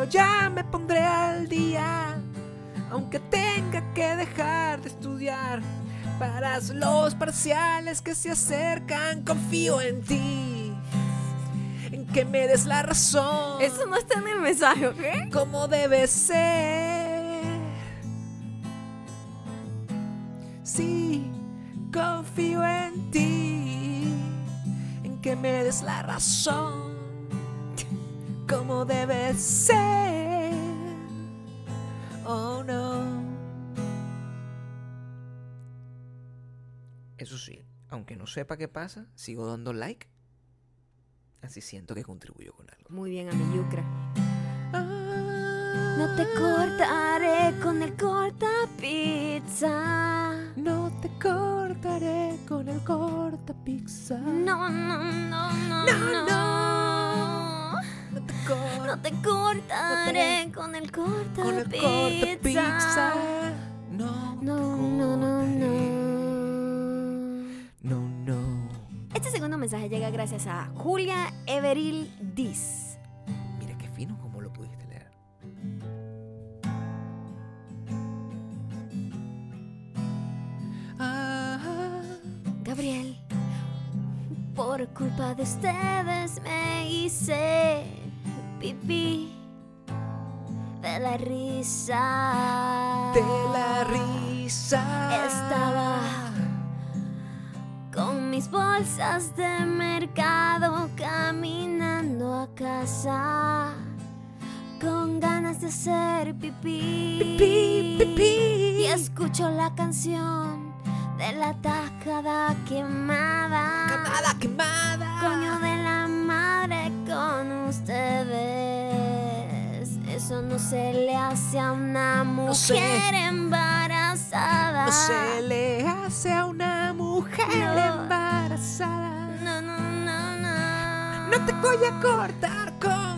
Ya me pondré al día, aunque tenga que dejar de estudiar. Para los parciales que se acercan, confío en ti, en que me des la razón. Eso no está en el mensaje, ¿ok? como debe ser. Sí, confío en ti, en que me des la razón, como debe ser. Oh no. Eso sí, aunque no sepa qué pasa, sigo dando like. Así siento que contribuyo con algo. Muy bien, a mi yucra. No No te cortaré con el corta pizza. No te cortaré con el corta pizza. No, no, no, no, No, no. No te No te cortaré con el corta con el corta pizza. No, No, no, no, no. No, no. Este segundo mensaje llega gracias a Julia Everil Diz. Mira qué fino como lo pudiste leer. Ah, Gabriel, por culpa de ustedes me hice pipí de la risa. de la risa. Estaba con mis bolsas de mercado caminando a casa con ganas de hacer pipí. Pipí, pipí. Y escucho la canción de la tajada quemada. Quemada, quemada. Coño de con ustedes. Eso no se le hace a una mujer sé. embarazada. No se le hace a una mujer No. embarazada. No, no, no, no. No te voy a cortar con.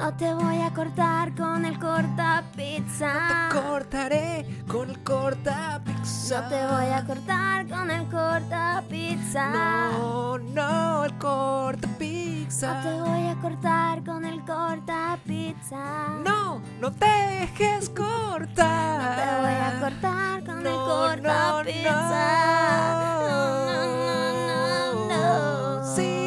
No te voy a cortar con el corta pizza. Te cortaré con el corta pizza. No te voy a cortar con el corta pizza. No, no, el corta pizza. No te voy a cortar con el corta pizza. No, no te dejes cortar. No te voy a cortar con el No, corta no, pizza. No, no, no, no, no. Sí,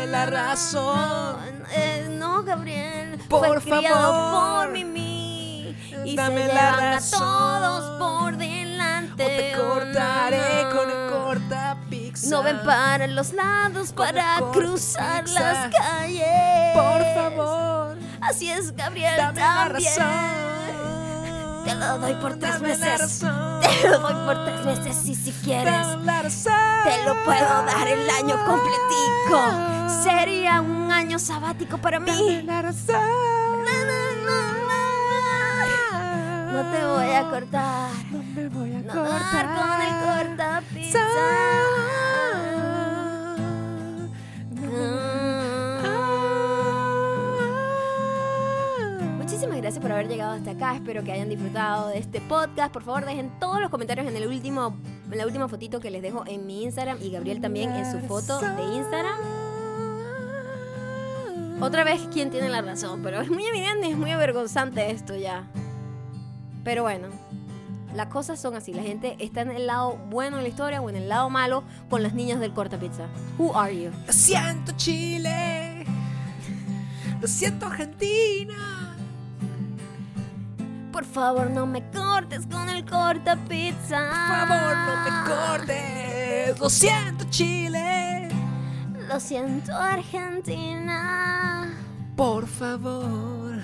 dame la razón. Eh, no, Gabriel. Por Fue favor. por Mimi. Y Dame se la razón. todos por delante. O te Oh, cortaré no. con el corta pizza. No ven para los lados Con para cruzar las calles. Por favor, Así es, Gabriel. dame la también. razón. Te lo doy por tres Dame la meses. razón. Te lo doy por tres meses y si quieres. Te lo puedo dar el año completico. Sería un año sabático para mí. No te voy a cortar. No me voy a cortar con el corta gracias por haber llegado hasta acá. Espero que hayan disfrutado de este podcast. Por favor, dejen todos los comentarios en el último, en la última fotito que les dejo en mi Instagram y Gabriel también en su foto de Instagram. Otra vez, ¿quién tiene la razón? Pero es muy evidente, es muy avergonzante esto ya. Pero bueno, las cosas son así. La gente está en el lado bueno de la historia o en el lado malo con las niñas del corta pizza. Who are you? Lo siento, Chile. Lo siento, Argentina. Por favor, no me cortes con el corta pizza. Por favor, no me cortes. Lo siento, Chile. Lo siento, Argentina. Por favor,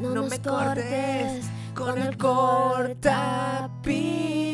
No, no nos me cortes con el corta pizza.